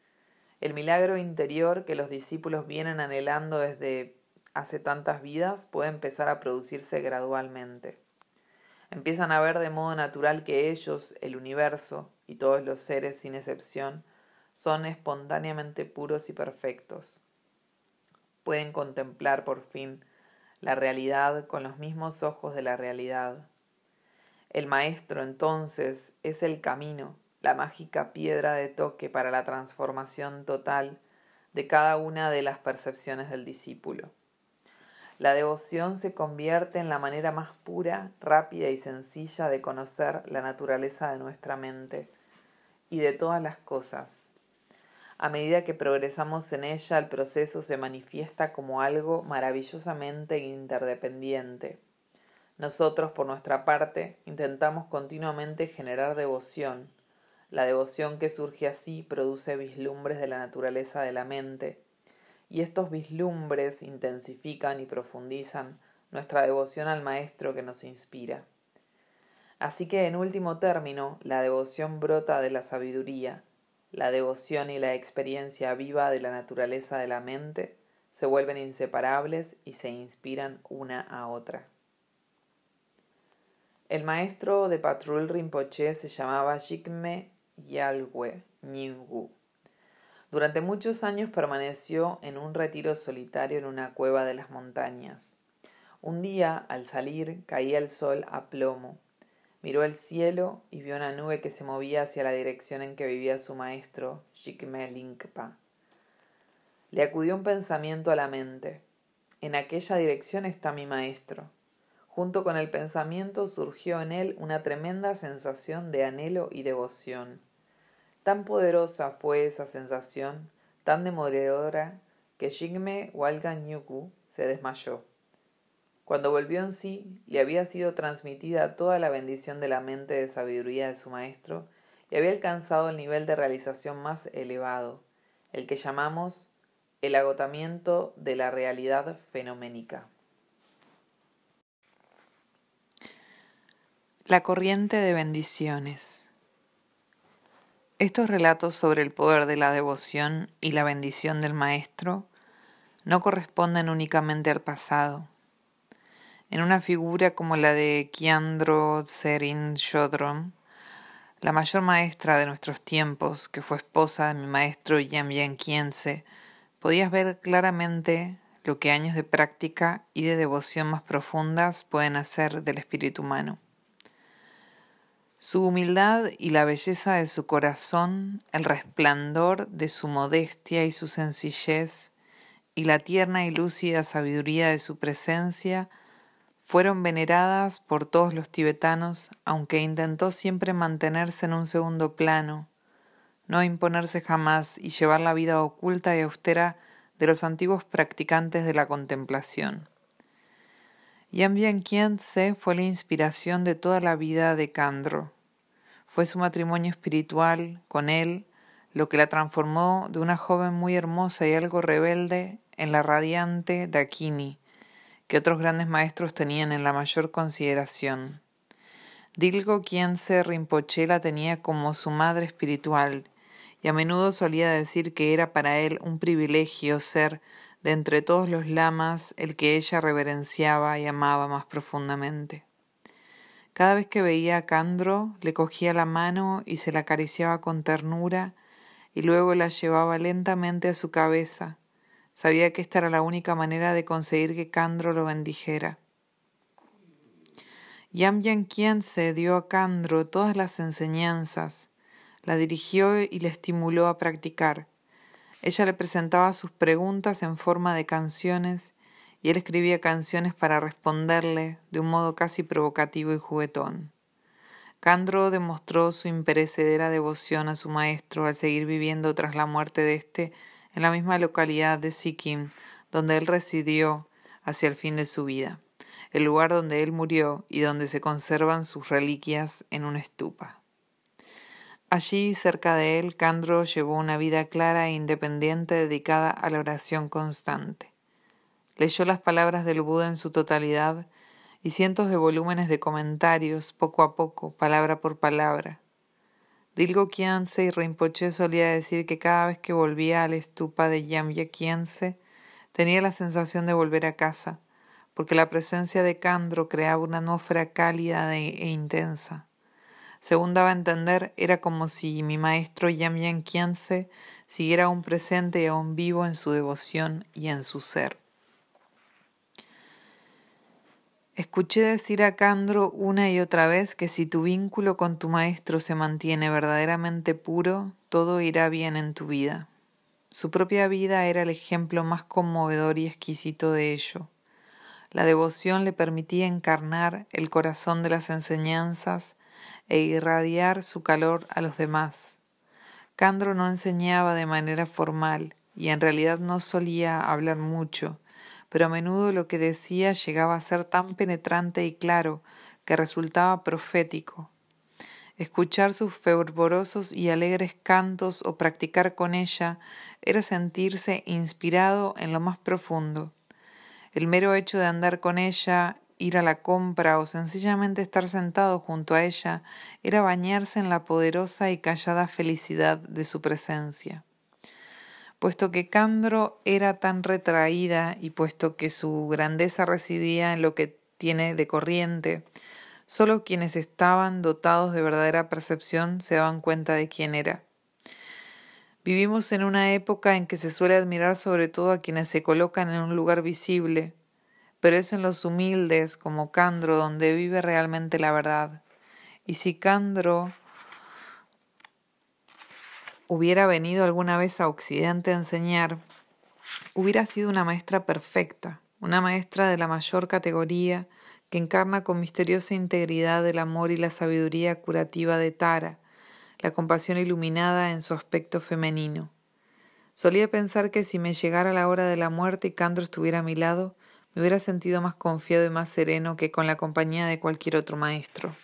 el milagro interior que los discípulos vienen anhelando desde hace tantas vidas puede empezar a producirse gradualmente. Empiezan a ver de modo natural que ellos, el universo y todos los seres sin excepción, son espontáneamente puros y perfectos. Pueden contemplar por fin la realidad con los mismos ojos de la realidad. El Maestro entonces es el camino, la mágica piedra de toque para la transformación total de cada una de las percepciones del discípulo. La devoción se convierte en la manera más pura, rápida y sencilla de conocer la naturaleza de nuestra mente y de todas las cosas. A medida que progresamos en ella, el proceso se manifiesta como algo maravillosamente interdependiente. Nosotros, por nuestra parte, intentamos continuamente generar devoción. La devoción que surge así produce vislumbres de la naturaleza de la mente, y estos vislumbres intensifican y profundizan nuestra devoción al Maestro que nos inspira. Así que, en último término, la devoción brota de la sabiduría, la devoción y la experiencia viva de la naturaleza de la mente se vuelven inseparables y se inspiran una a otra. El maestro de Patrul Rinpoche se llamaba Jigme Yalwe Nyingwu. Durante muchos años permaneció en un retiro solitario en una cueva de las montañas. Un día, al salir, caía el sol a plomo. Miró el cielo y vio una nube que se movía hacia la dirección en que vivía su maestro, Jigme Linkpa. Le acudió un pensamiento a la mente. En aquella dirección está mi maestro. Junto con el pensamiento surgió en él una tremenda sensación de anhelo y devoción. Tan poderosa fue esa sensación, tan demoledora, que Jigme Walganyuku se desmayó. Cuando volvió en sí, le había sido transmitida toda la bendición de la mente de sabiduría de su maestro y había alcanzado el nivel de realización más elevado, el que llamamos el agotamiento de la realidad fenoménica. La corriente de bendiciones. Estos relatos sobre el poder de la devoción y la bendición del Maestro no corresponden únicamente al pasado. En una figura como la de Kiandro Tserin Shodrom, la mayor maestra de nuestros tiempos, que fue esposa de mi maestro Yamyen Kiense, podías ver claramente lo que años de práctica y de devoción más profundas pueden hacer del espíritu humano. Su humildad y la belleza de su corazón, el resplandor de su modestia y su sencillez, y la tierna y lúcida sabiduría de su presencia fueron veneradas por todos los tibetanos, aunque intentó siempre mantenerse en un segundo plano, no imponerse jamás y llevar la vida oculta y austera de los antiguos practicantes de la contemplación. Yambian Khyentse fue la inspiración de toda la vida de Kandro. Fue su matrimonio espiritual con él lo que la transformó de una joven muy hermosa y algo rebelde en la radiante Dakini, que otros grandes maestros tenían en la mayor consideración. Dilgo Khyentse Rinpoche la tenía como su madre espiritual y a menudo solía decir que era para él un privilegio ser de entre todos los lamas el que ella reverenciaba y amaba más profundamente. Cada vez que veía a Candro, le cogía la mano y se la acariciaba con ternura, y luego la llevaba lentamente a su cabeza. Sabía que esta era la única manera de conseguir que Candro lo bendijera. Yam Yanquian se dio a Candro todas las enseñanzas, la dirigió y le estimuló a practicar. Ella le presentaba sus preguntas en forma de canciones y él escribía canciones para responderle de un modo casi provocativo y juguetón. Candro demostró su imperecedera devoción a su maestro al seguir viviendo tras la muerte de éste en la misma localidad de Sikkim donde él residió hacia el fin de su vida, el lugar donde él murió y donde se conservan sus reliquias en una estupa. Allí, cerca de él, Candro llevó una vida clara e independiente dedicada a la oración constante. Leyó las palabras del Buda en su totalidad y cientos de volúmenes de comentarios, poco a poco, palabra por palabra. Dilgo Khyentse y Rinpoche solía decir que cada vez que volvía a la estupa de Yamya Khyentse tenía la sensación de volver a casa, porque la presencia de Kandro creaba una atmósfera cálida e intensa. Según daba a entender, era como si mi maestro Yamya Khyentse siguiera aún presente y aún vivo en su devoción y en su ser. Escuché decir a Candro una y otra vez que si tu vínculo con tu maestro se mantiene verdaderamente puro, todo irá bien en tu vida. Su propia vida era el ejemplo más conmovedor y exquisito de ello. La devoción le permitía encarnar el corazón de las enseñanzas e irradiar su calor a los demás. Candro no enseñaba de manera formal y en realidad no solía hablar mucho, pero a menudo lo que decía llegaba a ser tan penetrante y claro que resultaba profético. Escuchar sus fervorosos y alegres cantos o practicar con ella era sentirse inspirado en lo más profundo. El mero hecho de andar con ella, ir a la compra o sencillamente estar sentado junto a ella era bañarse en la poderosa y callada felicidad de su presencia puesto que Candro era tan retraída y puesto que su grandeza residía en lo que tiene de corriente, solo quienes estaban dotados de verdadera percepción se daban cuenta de quién era. Vivimos en una época en que se suele admirar sobre todo a quienes se colocan en un lugar visible, pero es en los humildes como Candro donde vive realmente la verdad. Y si Candro hubiera venido alguna vez a Occidente a enseñar, hubiera sido una maestra perfecta, una maestra de la mayor categoría que encarna con misteriosa integridad el amor y la sabiduría curativa de Tara, la compasión iluminada en su aspecto femenino. Solía pensar que si me llegara la hora de la muerte y Candro estuviera a mi lado, me hubiera sentido más confiado y más sereno que con la compañía de cualquier otro maestro.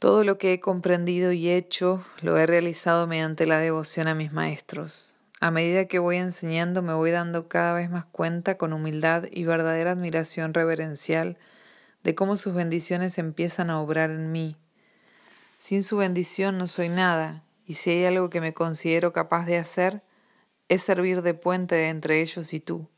Todo lo que he comprendido y hecho lo he realizado mediante la devoción a mis maestros. A medida que voy enseñando me voy dando cada vez más cuenta con humildad y verdadera admiración reverencial de cómo sus bendiciones empiezan a obrar en mí. Sin su bendición no soy nada, y si hay algo que me considero capaz de hacer, es servir de puente entre ellos y tú.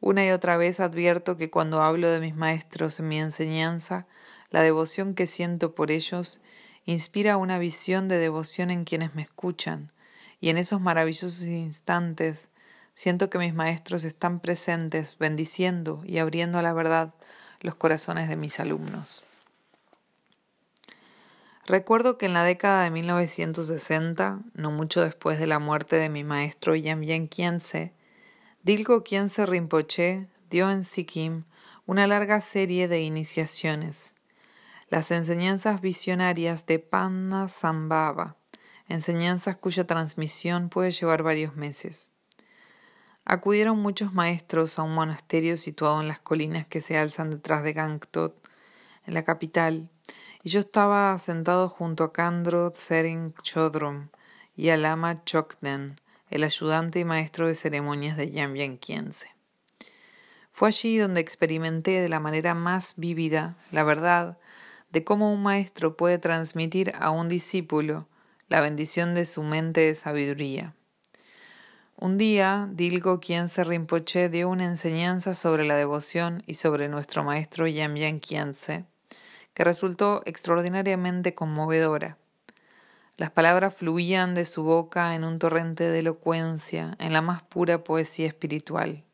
Una y otra vez advierto que cuando hablo de mis maestros en mi enseñanza, la devoción que siento por ellos inspira una visión de devoción en quienes me escuchan, y en esos maravillosos instantes siento que mis maestros están presentes, bendiciendo y abriendo a la verdad los corazones de mis alumnos. Recuerdo que en la década de 1960, no mucho después de la muerte de mi maestro Yamyen Kiense, Dilgo Kiense Rinpoche dio en Sikkim una larga serie de iniciaciones. Las enseñanzas visionarias de Panna Sambhava, enseñanzas cuya transmisión puede llevar varios meses. Acudieron muchos maestros a un monasterio situado en las colinas que se alzan detrás de Gangtok, en la capital, y yo estaba sentado junto a Kandro Tsering Chodrom y a Lama Chokden, el ayudante y maestro de ceremonias de Yambian Kiense. Fue allí donde experimenté de la manera más vívida la verdad de cómo un maestro puede transmitir a un discípulo la bendición de su mente de sabiduría. Un día, Dilgo Kiense Rinpoche dio una enseñanza sobre la devoción y sobre nuestro maestro Yambian Kiense, que resultó extraordinariamente conmovedora. Las palabras fluían de su boca en un torrente de elocuencia, en la más pura poesía espiritual.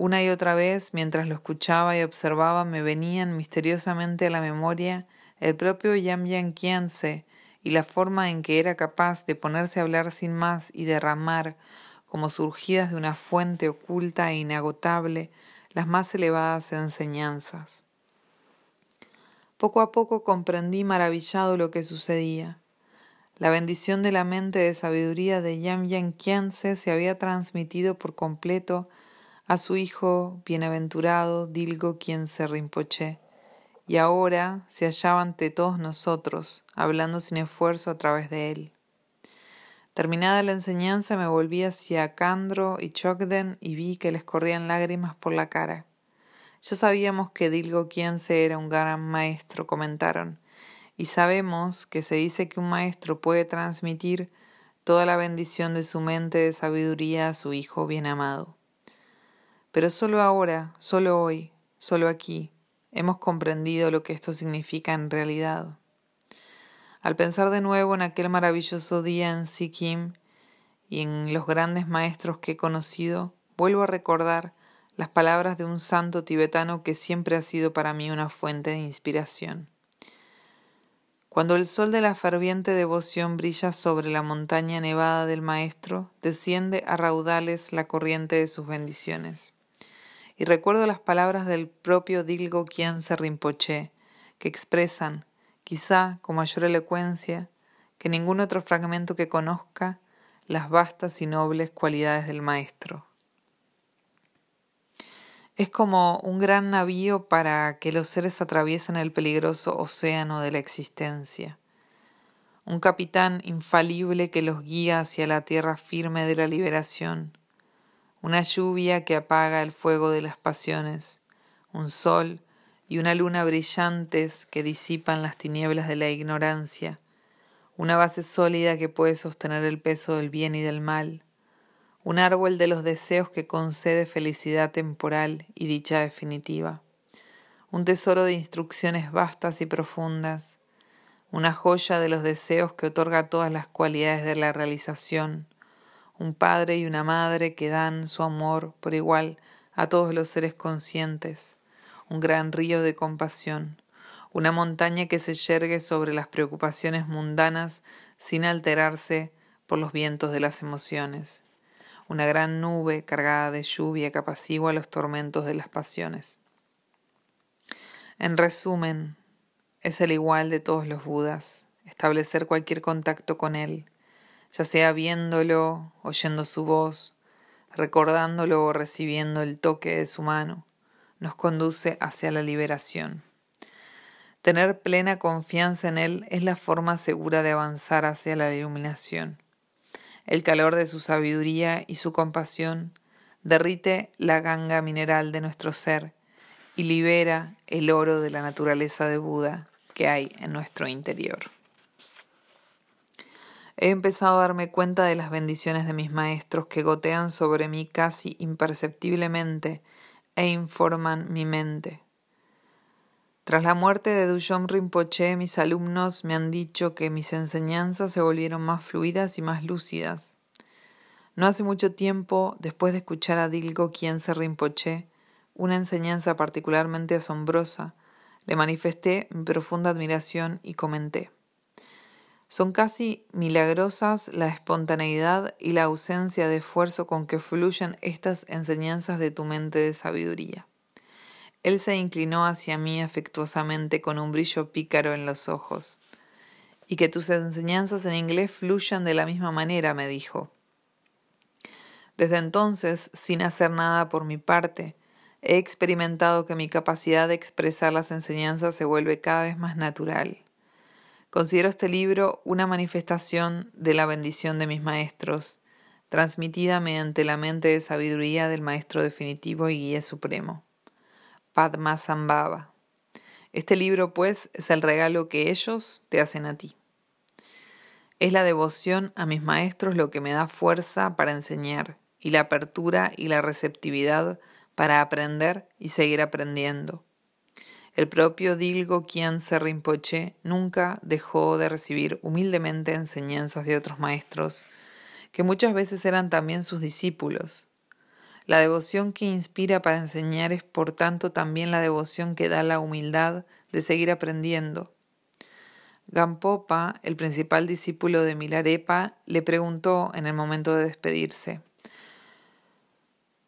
Una y otra vez, mientras lo escuchaba y observaba, me venían misteriosamente a la memoria el propio Yamyan Kianse y la forma en que era capaz de ponerse a hablar sin más y derramar, como surgidas de una fuente oculta e inagotable, las más elevadas enseñanzas. Poco a poco comprendí maravillado lo que sucedía. La bendición de la mente de sabiduría de Yam Kianse se había transmitido por completo a su hijo bienaventurado Dilgo se Rinpoche, y ahora se hallaba ante todos nosotros, hablando sin esfuerzo a través de él. Terminada la enseñanza me volví hacia Kandro y Chokden y vi que les corrían lágrimas por la cara. Ya sabíamos que Dilgo Kiense era un gran maestro, comentaron, y sabemos que se dice que un maestro puede transmitir toda la bendición de su mente de sabiduría a su hijo bien amado. Pero solo ahora, solo hoy, solo aquí, hemos comprendido lo que esto significa en realidad. Al pensar de nuevo en aquel maravilloso día en Sikkim y en los grandes maestros que he conocido, vuelvo a recordar las palabras de un santo tibetano que siempre ha sido para mí una fuente de inspiración. Cuando el sol de la ferviente devoción brilla sobre la montaña nevada del Maestro, desciende a raudales la corriente de sus bendiciones. Y recuerdo las palabras del propio Dilgo Khyentse Rinpoche, que expresan, quizá con mayor elocuencia, que ningún otro fragmento que conozca, las vastas y nobles cualidades del Maestro. Es como un gran navío para que los seres atraviesen el peligroso océano de la existencia. Un capitán infalible que los guía hacia la tierra firme de la liberación. Una lluvia que apaga el fuego de las pasiones. Un sol y una luna brillantes que disipan las tinieblas de la ignorancia. Una base sólida que puede sostener el peso del bien y del mal un árbol de los deseos que concede felicidad temporal y dicha definitiva, un tesoro de instrucciones vastas y profundas, una joya de los deseos que otorga todas las cualidades de la realización, un padre y una madre que dan su amor por igual a todos los seres conscientes, un gran río de compasión, una montaña que se yergue sobre las preocupaciones mundanas sin alterarse por los vientos de las emociones una gran nube cargada de lluvia que apacigua los tormentos de las pasiones. En resumen, es el igual de todos los Budas, establecer cualquier contacto con Él, ya sea viéndolo, oyendo su voz, recordándolo o recibiendo el toque de su mano, nos conduce hacia la liberación. Tener plena confianza en Él es la forma segura de avanzar hacia la iluminación. El calor de su sabiduría y su compasión derrite la ganga mineral de nuestro ser y libera el oro de la naturaleza de Buda que hay en nuestro interior. He empezado a darme cuenta de las bendiciones de mis maestros que gotean sobre mí casi imperceptiblemente e informan mi mente. Tras la muerte de Dujom Rinpoche, mis alumnos me han dicho que mis enseñanzas se volvieron más fluidas y más lúcidas. No hace mucho tiempo, después de escuchar a Dilgo Khyentse Rinpoche, una enseñanza particularmente asombrosa, le manifesté mi profunda admiración y comenté. Son casi milagrosas la espontaneidad y la ausencia de esfuerzo con que fluyen estas enseñanzas de tu mente de sabiduría. Él se inclinó hacia mí afectuosamente con un brillo pícaro en los ojos. Y que tus enseñanzas en inglés fluyan de la misma manera, me dijo. Desde entonces, sin hacer nada por mi parte, he experimentado que mi capacidad de expresar las enseñanzas se vuelve cada vez más natural. Considero este libro una manifestación de la bendición de mis maestros, transmitida mediante la mente de sabiduría del Maestro definitivo y Guía Supremo. Padmasambhava. Este libro, pues, es el regalo que ellos te hacen a ti. Es la devoción a mis maestros lo que me da fuerza para enseñar y la apertura y la receptividad para aprender y seguir aprendiendo. El propio Dilgo se Rinpoche nunca dejó de recibir humildemente enseñanzas de otros maestros, que muchas veces eran también sus discípulos, la devoción que inspira para enseñar es por tanto también la devoción que da la humildad de seguir aprendiendo. Gampopa, el principal discípulo de Milarepa, le preguntó en el momento de despedirse,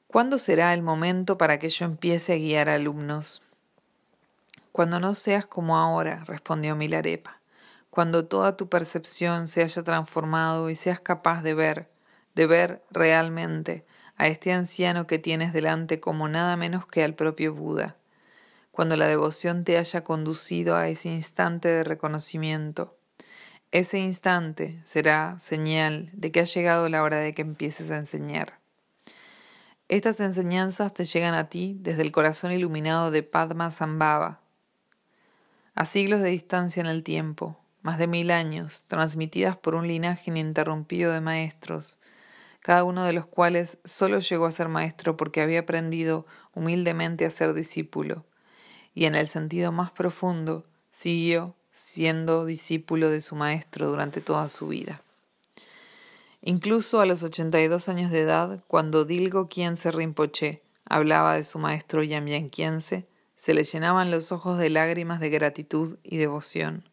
¿Cuándo será el momento para que yo empiece a guiar alumnos? Cuando no seas como ahora, respondió Milarepa, cuando toda tu percepción se haya transformado y seas capaz de ver, de ver realmente, a este anciano que tienes delante como nada menos que al propio Buda, cuando la devoción te haya conducido a ese instante de reconocimiento. Ese instante será señal de que ha llegado la hora de que empieces a enseñar. Estas enseñanzas te llegan a ti desde el corazón iluminado de Padma Sambhava. A siglos de distancia en el tiempo, más de mil años, transmitidas por un linaje ininterrumpido de maestros, cada uno de los cuales solo llegó a ser maestro porque había aprendido humildemente a ser discípulo, y en el sentido más profundo siguió siendo discípulo de su maestro durante toda su vida. Incluso a los 82 años de edad, cuando Dilgo Kiense Rinpoche hablaba de su maestro Yamyan Kiense, se le llenaban los ojos de lágrimas de gratitud y devoción.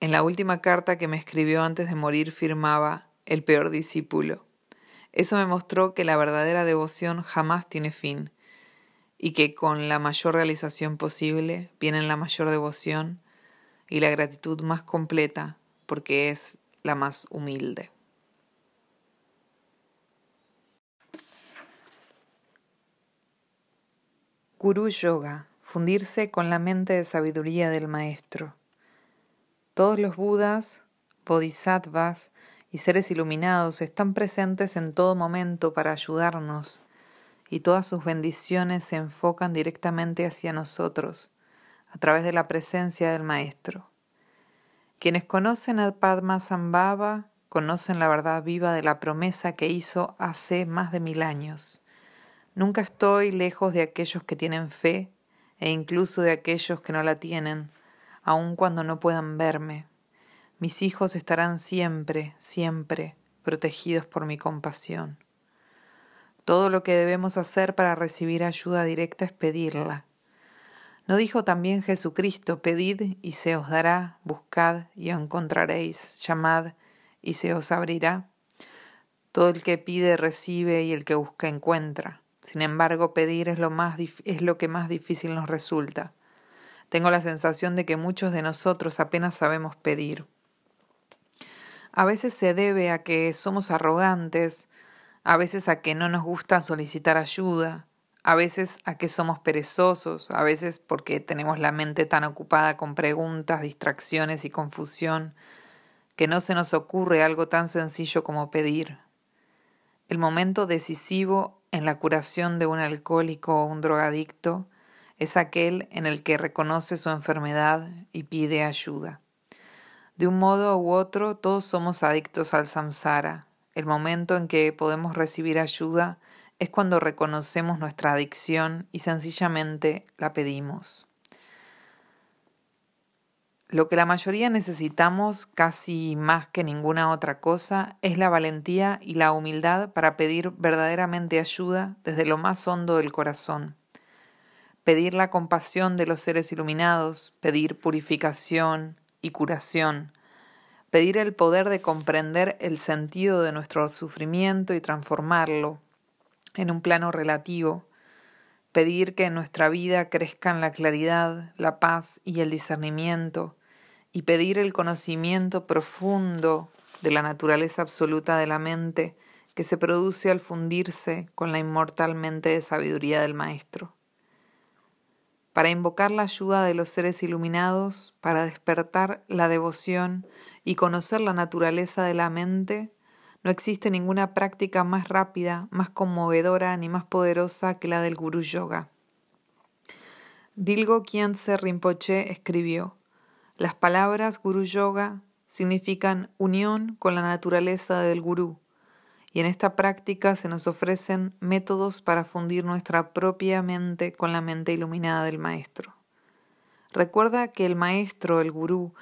En la última carta que me escribió antes de morir firmaba el peor discípulo. Eso me mostró que la verdadera devoción jamás tiene fin y que con la mayor realización posible viene la mayor devoción y la gratitud más completa porque es la más humilde. Guru Yoga, fundirse con la mente de sabiduría del Maestro. Todos los Budas, Bodhisattvas y seres iluminados están presentes en todo momento para ayudarnos y todas sus bendiciones se enfocan directamente hacia nosotros a través de la presencia del Maestro. Quienes conocen a Padma Sambhava conocen la verdad viva de la promesa que hizo hace más de mil años. Nunca estoy lejos de aquellos que tienen fe e incluso de aquellos que no la tienen, aun cuando no puedan verme. Mis hijos estarán siempre, siempre protegidos por mi compasión. Todo lo que debemos hacer para recibir ayuda directa es pedirla. ¿No dijo también Jesucristo, pedid y se os dará, buscad y encontraréis, llamad y se os abrirá? Todo el que pide recibe y el que busca encuentra. Sin embargo, pedir es lo, más, es lo que más difícil nos resulta. Tengo la sensación de que muchos de nosotros apenas sabemos pedir. A veces se debe a que somos arrogantes, a veces a que no nos gusta solicitar ayuda, a veces a que somos perezosos, a veces porque tenemos la mente tan ocupada con preguntas, distracciones y confusión, que no se nos ocurre algo tan sencillo como pedir. El momento decisivo en la curación de un alcohólico o un drogadicto es aquel en el que reconoce su enfermedad y pide ayuda. De un modo u otro, todos somos adictos al samsara. El momento en que podemos recibir ayuda es cuando reconocemos nuestra adicción y sencillamente la pedimos. Lo que la mayoría necesitamos, casi más que ninguna otra cosa, es la valentía y la humildad para pedir verdaderamente ayuda desde lo más hondo del corazón. Pedir la compasión de los seres iluminados, pedir purificación y curación, pedir el poder de comprender el sentido de nuestro sufrimiento y transformarlo en un plano relativo, pedir que en nuestra vida crezcan la claridad, la paz y el discernimiento, y pedir el conocimiento profundo de la naturaleza absoluta de la mente que se produce al fundirse con la inmortal mente de sabiduría del Maestro. Para invocar la ayuda de los seres iluminados, para despertar la devoción y conocer la naturaleza de la mente, no existe ninguna práctica más rápida, más conmovedora ni más poderosa que la del Guru Yoga. Dilgo Khyentse Rinpoche escribió: las palabras Guru Yoga significan unión con la naturaleza del Gurú, y en esta práctica se nos ofrecen métodos para fundir nuestra propia mente con la mente iluminada del Maestro. Recuerda que el Maestro, el Gurú,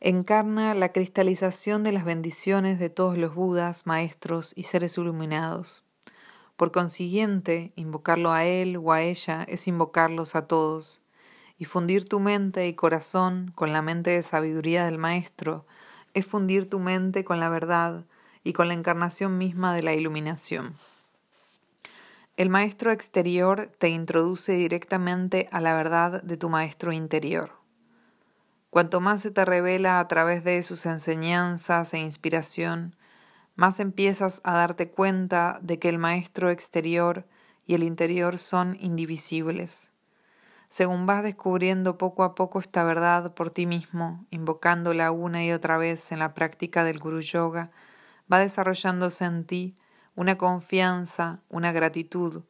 encarna la cristalización de las bendiciones de todos los Budas, Maestros y seres iluminados. Por consiguiente, invocarlo a él o a ella es invocarlos a todos y fundir tu mente y corazón con la mente de sabiduría del Maestro es fundir tu mente con la verdad y con la encarnación misma de la iluminación. El Maestro exterior te introduce directamente a la verdad de tu Maestro interior. Cuanto más se te revela a través de sus enseñanzas e inspiración, más empiezas a darte cuenta de que el Maestro exterior y el interior son indivisibles según vas descubriendo poco a poco esta verdad por ti mismo, invocándola una y otra vez en la práctica del Guru Yoga, va desarrollándose en ti una confianza, una gratitud,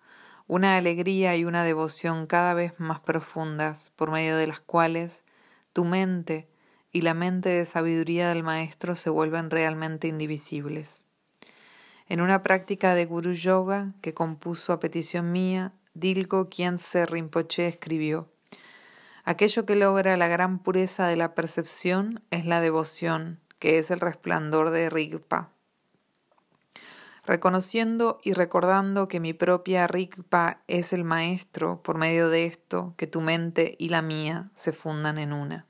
una alegría y una devoción cada vez más profundas, por medio de las cuales tu mente y la mente de sabiduría del Maestro se vuelven realmente indivisibles. En una práctica de Guru Yoga que compuso a petición mía, Dilgo se Rinpoche escribió: Aquello que logra la gran pureza de la percepción es la devoción, que es el resplandor de Rigpa. Reconociendo y recordando que mi propia Rigpa es el maestro, por medio de esto, que tu mente y la mía se fundan en una.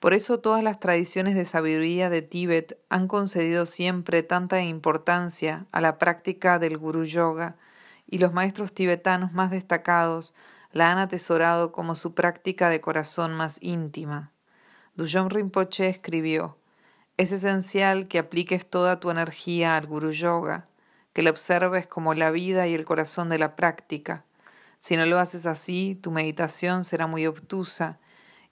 Por eso todas las tradiciones de sabiduría de Tíbet han concedido siempre tanta importancia a la práctica del Guru Yoga y los maestros tibetanos más destacados la han atesorado como su práctica de corazón más íntima. Dujom Rinpoche escribió: Es esencial que apliques toda tu energía al Guru Yoga, que lo observes como la vida y el corazón de la práctica. Si no lo haces así, tu meditación será muy obtusa,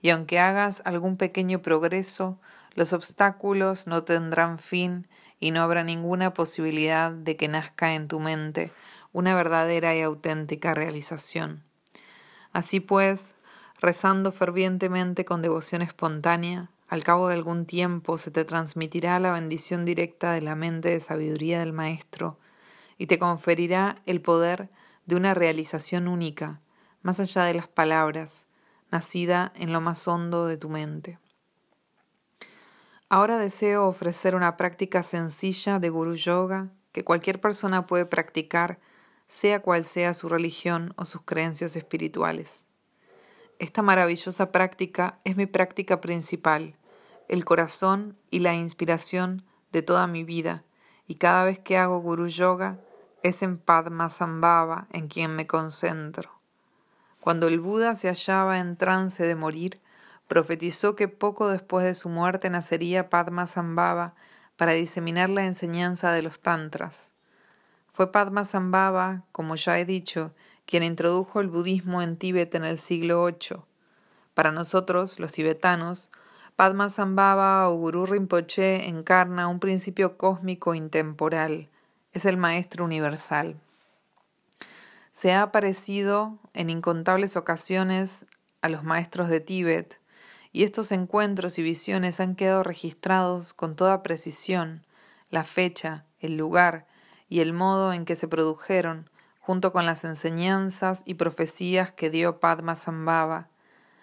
y aunque hagas algún pequeño progreso, los obstáculos no tendrán fin y no habrá ninguna posibilidad de que nazca en tu mente una verdadera y auténtica realización. Así pues, rezando fervientemente con devoción espontánea, al cabo de algún tiempo se te transmitirá la bendición directa de la mente de sabiduría del Maestro y te conferirá el poder de una realización única, más allá de las palabras, nacida en lo más hondo de tu mente. Ahora deseo ofrecer una práctica sencilla de Guru Yoga que cualquier persona puede practicar sea cual sea su religión o sus creencias espirituales. Esta maravillosa práctica es mi práctica principal, el corazón y la inspiración de toda mi vida, y cada vez que hago Guru Yoga es en Padma Sambhava en quien me concentro. Cuando el Buda se hallaba en trance de morir, profetizó que poco después de su muerte nacería Padma Sambhava para diseminar la enseñanza de los tantras. Fue Padmasambhava, como ya he dicho, quien introdujo el budismo en Tíbet en el siglo VIII. Para nosotros, los tibetanos, Padmasambhava o Guru Rinpoche encarna un principio cósmico intemporal, es el Maestro Universal. Se ha aparecido en incontables ocasiones a los maestros de Tíbet, y estos encuentros y visiones han quedado registrados con toda precisión, la fecha, el lugar, y el modo en que se produjeron, junto con las enseñanzas y profecías que dio Padma Sambhava.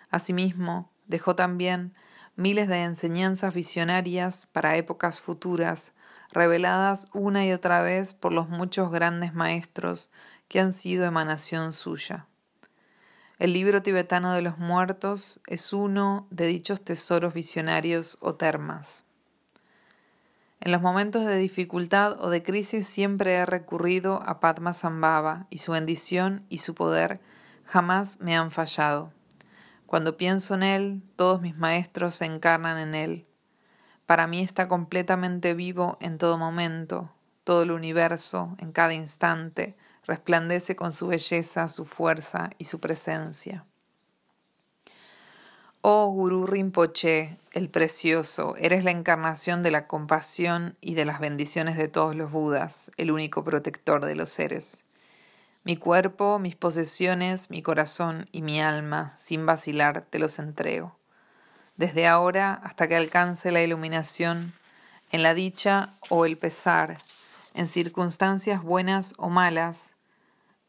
Asimismo, dejó también miles de enseñanzas visionarias para épocas futuras, reveladas una y otra vez por los muchos grandes maestros que han sido emanación suya. El libro tibetano de los muertos es uno de dichos tesoros visionarios o termas. En los momentos de dificultad o de crisis siempre he recurrido a Padma Sambhava y su bendición y su poder jamás me han fallado. Cuando pienso en él, todos mis maestros se encarnan en él. Para mí está completamente vivo en todo momento, todo el universo, en cada instante, resplandece con su belleza, su fuerza y su presencia. Oh Guru Rinpoche, el precioso, eres la encarnación de la compasión y de las bendiciones de todos los Budas, el único protector de los seres. Mi cuerpo, mis posesiones, mi corazón y mi alma, sin vacilar, te los entrego. Desde ahora hasta que alcance la iluminación, en la dicha o el pesar, en circunstancias buenas o malas,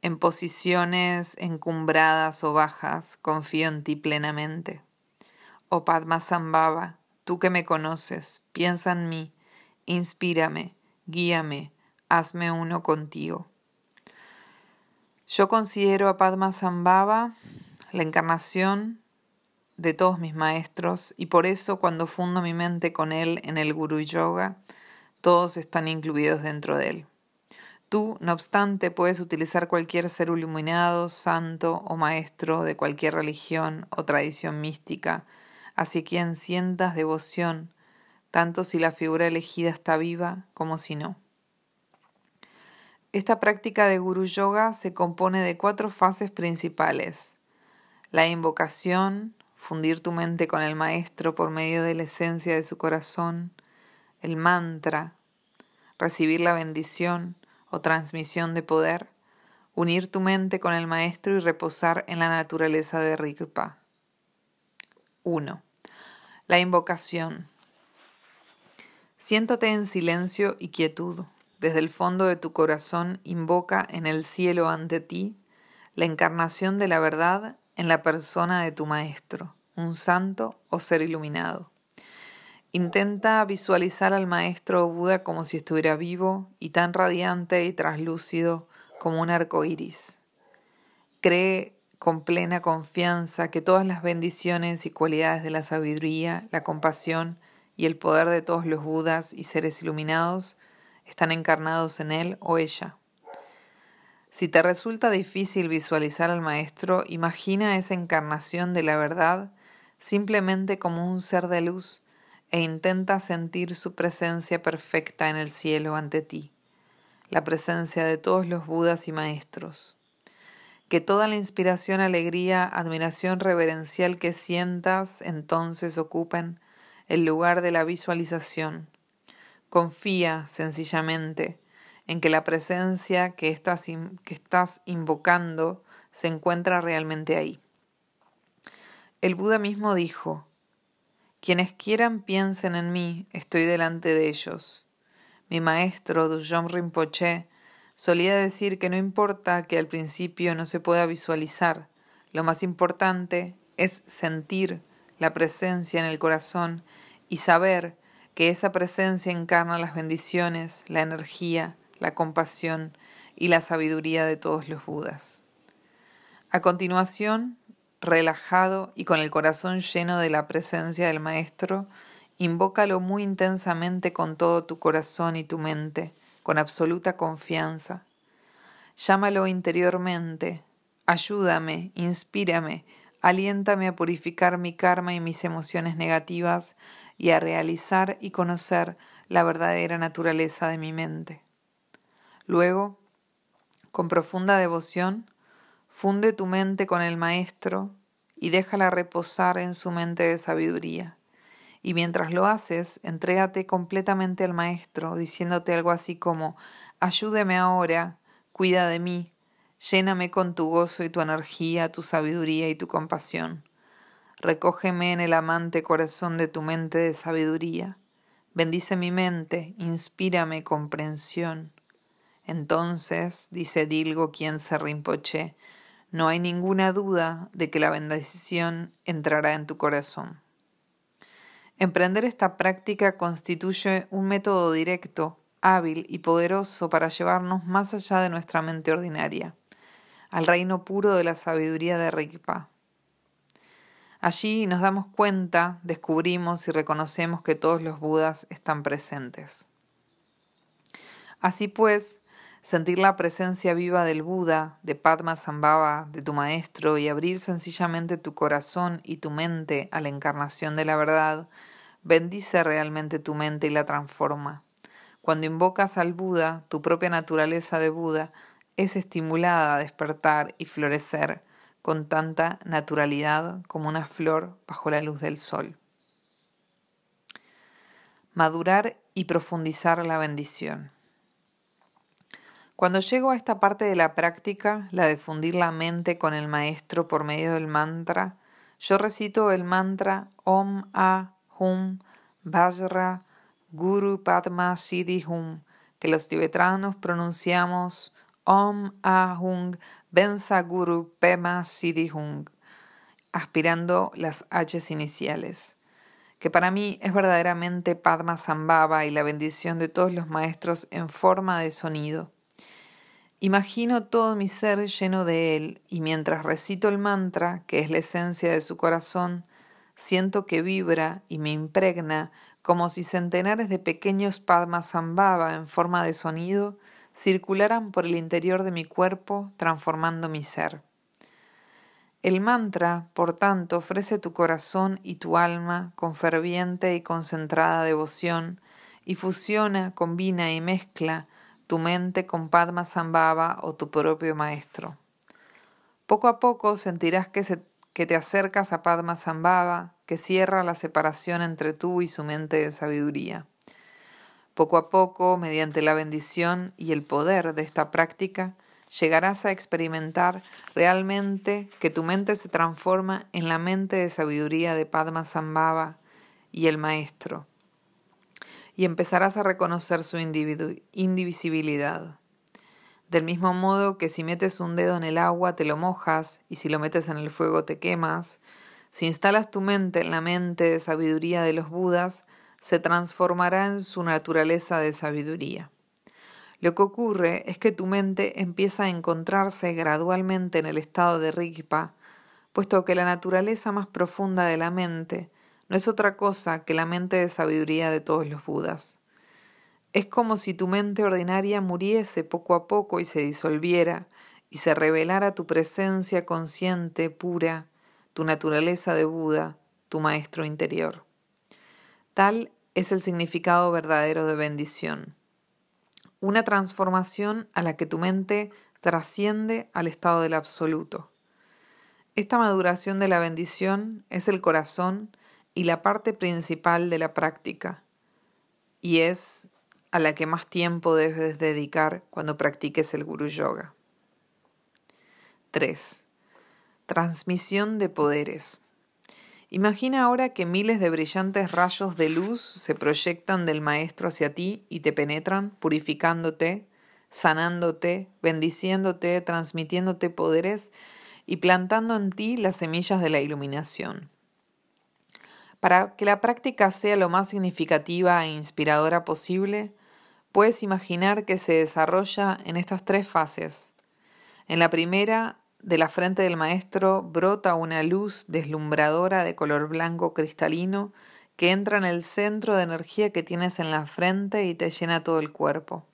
en posiciones encumbradas o bajas, confío en ti plenamente. Oh Padmasambhava, tú que me conoces, piensa en mí, inspírame, guíame, hazme uno contigo. Yo considero a Padmasambhava la encarnación de todos mis maestros y por eso cuando fundo mi mente con él en el Guru Yoga, todos están incluidos dentro de él. Tú, no obstante, puedes utilizar cualquier ser iluminado, santo o maestro de cualquier religión o tradición mística hacia quien sientas devoción, tanto si la figura elegida está viva como si no. Esta práctica de Guru Yoga se compone de cuatro fases principales. La invocación, fundir tu mente con el Maestro por medio de la esencia de su corazón, el mantra, recibir la bendición o transmisión de poder, unir tu mente con el Maestro y reposar en la naturaleza de Rigpa. 1. La invocación. Siéntate en silencio y quietud. Desde el fondo de tu corazón invoca en el cielo ante ti la encarnación de la verdad en la persona de tu Maestro, un santo o ser iluminado. Intenta visualizar al Maestro Buda como si estuviera vivo y tan radiante y traslúcido como un arco iris. Cree con plena confianza que todas las bendiciones y cualidades de la sabiduría, la compasión y el poder de todos los Budas y seres iluminados están encarnados en él o ella. Si te resulta difícil visualizar al Maestro, imagina esa encarnación de la verdad simplemente como un ser de luz e intenta sentir su presencia perfecta en el cielo ante ti, la presencia de todos los Budas y Maestros que toda la inspiración, alegría, admiración reverencial que sientas entonces ocupen el lugar de la visualización. Confía sencillamente en que la presencia que estás, que estás invocando se encuentra realmente ahí. El Buda mismo dijo, quienes quieran piensen en mí, estoy delante de ellos. Mi maestro Dujom Rinpoche Solía decir que no importa que al principio no se pueda visualizar, lo más importante es sentir la presencia en el corazón y saber que esa presencia encarna las bendiciones, la energía, la compasión y la sabiduría de todos los Budas. A continuación, relajado y con el corazón lleno de la presencia del Maestro, invócalo muy intensamente con todo tu corazón y tu mente, con absoluta confianza. Llámalo interiormente, ayúdame, inspírame, aliéntame a purificar mi karma y mis emociones negativas y a realizar y conocer la verdadera naturaleza de mi mente. Luego, con profunda devoción, funde tu mente con el Maestro y déjala reposar en su mente de sabiduría. Y mientras lo haces, entrégate completamente al Maestro, diciéndote algo así como, ayúdeme ahora, cuida de mí, lléname con tu gozo y tu energía, tu sabiduría y tu compasión. Recógeme en el amante corazón de tu mente de sabiduría. Bendice mi mente, inspírame comprensión. Entonces, dice Dilgo se Rinpoche, no hay ninguna duda de que la bendición entrará en tu corazón. Emprender esta práctica constituye un método directo, hábil y poderoso para llevarnos más allá de nuestra mente ordinaria, al reino puro de la sabiduría de Rigpa. Allí nos damos cuenta, descubrimos y reconocemos que todos los Budas están presentes. Así pues, sentir la presencia viva del Buda, de Padma Sambhava, de tu maestro, y abrir sencillamente tu corazón y tu mente a la encarnación de la verdad, bendice realmente tu mente y la transforma. Cuando invocas al Buda, tu propia naturaleza de Buda es estimulada a despertar y florecer con tanta naturalidad como una flor bajo la luz del sol. Madurar y profundizar la bendición. Cuando llego a esta parte de la práctica, la de fundir la mente con el maestro por medio del mantra, yo recito el mantra Om A Hum Vajra Guru Padma Siddhi Hum, que los tibetanos pronunciamos Om A Hum Bensa Guru Pema Siddhi Hum, aspirando las H's iniciales que para mí es verdaderamente Padma Sambhava y la bendición de todos los maestros en forma de sonido. Imagino todo mi ser lleno de él y mientras recito el mantra, que es la esencia de su corazón, siento que vibra y me impregna como si centenares de pequeños padmasambhava en forma de sonido circularan por el interior de mi cuerpo transformando mi ser. El mantra, por tanto, ofrece tu corazón y tu alma con ferviente y concentrada devoción y fusiona, combina y mezcla tu mente con Padma Sambhava o tu propio maestro. Poco a poco sentirás que, que te acercas a Padma Sambhava, que cierra la separación entre tú y su mente de sabiduría. Poco a poco, mediante la bendición y el poder de esta práctica, llegarás a experimentar realmente que tu mente se transforma en la mente de sabiduría de Padma Sambhava y el Maestro, y empezarás a reconocer su indivisibilidad. Del mismo modo que si metes un dedo en el agua te lo mojas y si lo metes en el fuego te quemas, si instalas tu mente en la mente de sabiduría de los Budas, se transformará en su naturaleza de sabiduría. Lo que ocurre es que tu mente empieza a encontrarse gradualmente en el estado de Rigpa, puesto que la naturaleza más profunda de la mente no es otra cosa que la mente de sabiduría de todos los Budas. Es como si tu mente ordinaria muriese poco a poco y se disolviera, y se revelara tu presencia consciente, pura, tu naturaleza de Buda, tu maestro interior. Tal es el significado verdadero de bendición. Una transformación a la que tu mente trasciende al estado del absoluto. Esta maduración de la bendición es el corazón y la parte principal de la práctica, y es a la que más tiempo debes dedicar cuando practiques el Guru Yoga. 3. Transmisión de poderes. Imagina ahora que miles de brillantes rayos de luz se proyectan del Maestro hacia ti y te penetran, purificándote, sanándote, bendiciéndote, transmitiéndote poderes y plantando en ti las semillas de la iluminación. Para que la práctica sea lo más significativa e inspiradora posible, puedes imaginar que se desarrolla en estas tres fases. En la primera, de la frente del maestro brota una luz deslumbradora de color blanco cristalino que entra en el centro de energía que tienes en la frente y te llena todo el cuerpo.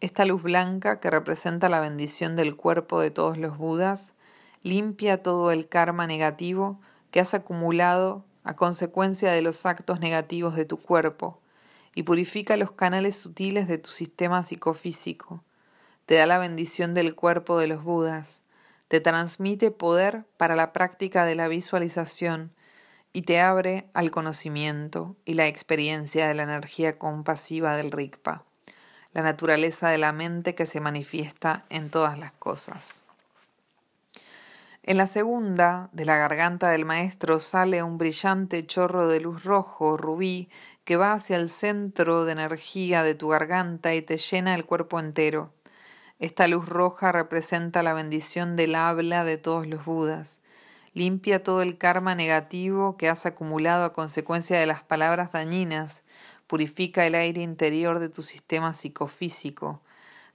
Esta luz blanca, que representa la bendición del cuerpo de todos los Budas, limpia todo el karma negativo que has acumulado a consecuencia de los actos negativos de tu cuerpo y purifica los canales sutiles de tu sistema psicofísico. Te da la bendición del cuerpo de los Budas, te transmite poder para la práctica de la visualización y te abre al conocimiento y la experiencia de la energía compasiva del Rigpa, la naturaleza de la mente que se manifiesta en todas las cosas. En la segunda, de la garganta del maestro sale un brillante chorro de luz rojo, rubí, que va hacia el centro de energía de tu garganta y te llena el cuerpo entero. Esta luz roja representa la bendición del habla de todos los Budas. Limpia todo el karma negativo que has acumulado a consecuencia de las palabras dañinas. Purifica el aire interior de tu sistema psicofísico.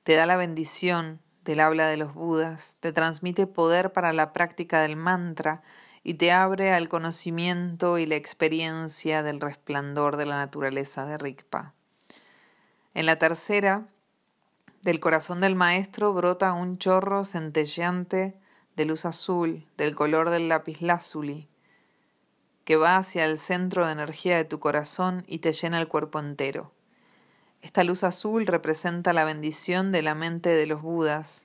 Te da la bendición del habla de los Budas. Te transmite poder para la práctica del mantra y te abre al conocimiento y la experiencia del resplandor de la naturaleza de Rigpa. En la tercera, del corazón del maestro brota un chorro centelleante de luz azul, del color del lapislázuli, que va hacia el centro de energía de tu corazón y te llena el cuerpo entero. Esta luz azul representa la bendición de la mente de los Budas.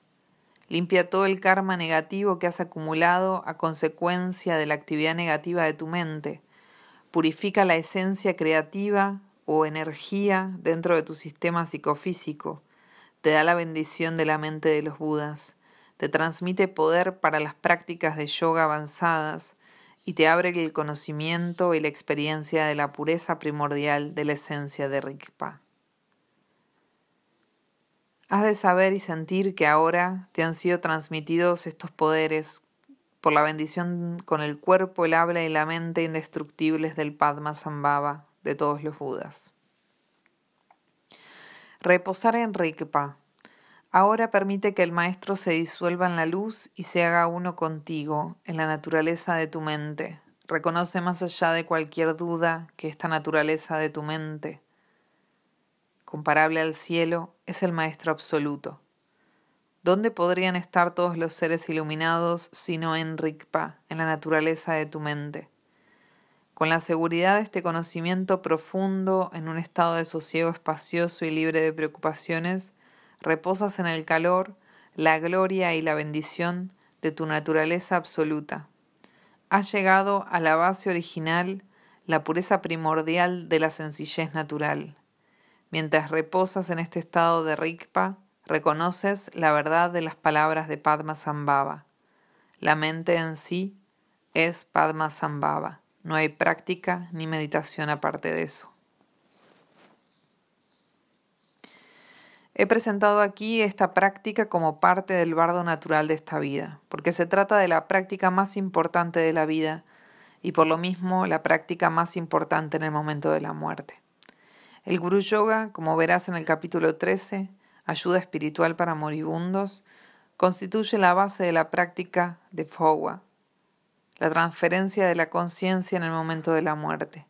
Limpia todo el karma negativo que has acumulado a consecuencia de la actividad negativa de tu mente. Purifica la esencia creativa o energía dentro de tu sistema psicofísico te da la bendición de la mente de los Budas, te transmite poder para las prácticas de yoga avanzadas y te abre el conocimiento y la experiencia de la pureza primordial de la esencia de Rigpa. Has de saber y sentir que ahora te han sido transmitidos estos poderes por la bendición con el cuerpo, el habla y la mente indestructibles del Padma Sambhava de todos los Budas. Reposar en Rigpa. Ahora permite que el Maestro se disuelva en la luz y se haga uno contigo, en la naturaleza de tu mente. Reconoce más allá de cualquier duda que esta naturaleza de tu mente, comparable al cielo, es el Maestro absoluto. ¿Dónde podrían estar todos los seres iluminados sino en Rigpa, en la naturaleza de tu mente? Con la seguridad de este conocimiento profundo, en un estado de sosiego espacioso y libre de preocupaciones, reposas en el calor, la gloria y la bendición de tu naturaleza absoluta. Has llegado a la base original, la pureza primordial de la sencillez natural. Mientras reposas en este estado de Rikpa, reconoces la verdad de las palabras de Padma Sambhava. La mente en sí es Padma Sambhava. No hay práctica ni meditación aparte de eso. He presentado aquí esta práctica como parte del bardo natural de esta vida, porque se trata de la práctica más importante de la vida y por lo mismo la práctica más importante en el momento de la muerte. El Guru Yoga, como verás en el capítulo 13, Ayuda espiritual para moribundos, constituye la base de la práctica de Fowa, la transferencia de la conciencia en el momento de la muerte.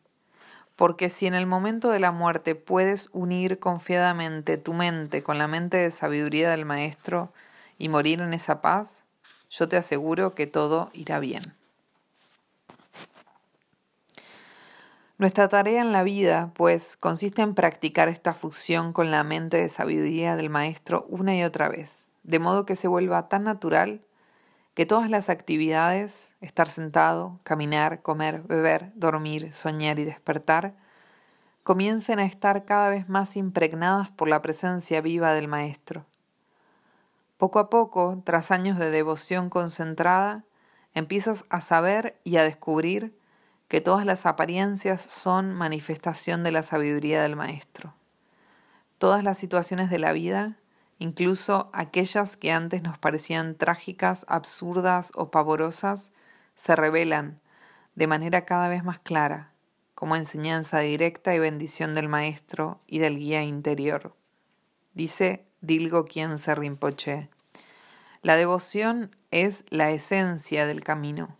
Porque si en el momento de la muerte puedes unir confiadamente tu mente con la mente de sabiduría del Maestro y morir en esa paz, yo te aseguro que todo irá bien. Nuestra tarea en la vida, pues, consiste en practicar esta fusión con la mente de sabiduría del Maestro una y otra vez, de modo que se vuelva tan natural que todas las actividades, estar sentado, caminar, comer, beber, dormir, soñar y despertar, comiencen a estar cada vez más impregnadas por la presencia viva del Maestro. Poco a poco, tras años de devoción concentrada, empiezas a saber y a descubrir que todas las apariencias son manifestación de la sabiduría del Maestro. Todas las situaciones de la vida Incluso aquellas que antes nos parecían trágicas, absurdas o pavorosas, se revelan de manera cada vez más clara, como enseñanza directa y bendición del Maestro y del guía interior. Dice Dilgo se Rinpoche. La devoción es la esencia del camino.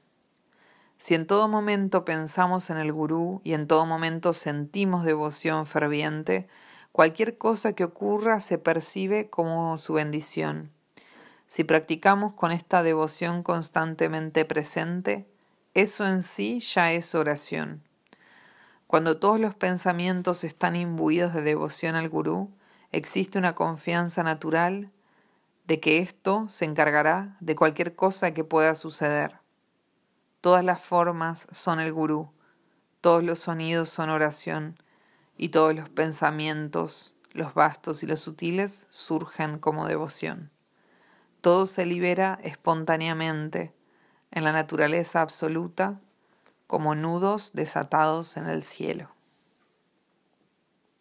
Si en todo momento pensamos en el gurú y en todo momento sentimos devoción ferviente, Cualquier cosa que ocurra se percibe como su bendición. Si practicamos con esta devoción constantemente presente, eso en sí ya es oración. Cuando todos los pensamientos están imbuidos de devoción al gurú, existe una confianza natural de que esto se encargará de cualquier cosa que pueda suceder. Todas las formas son el gurú, todos los sonidos son oración, y todos los pensamientos, los vastos y los sutiles, surgen como devoción. Todo se libera espontáneamente, en la naturaleza absoluta como nudos desatados en el cielo.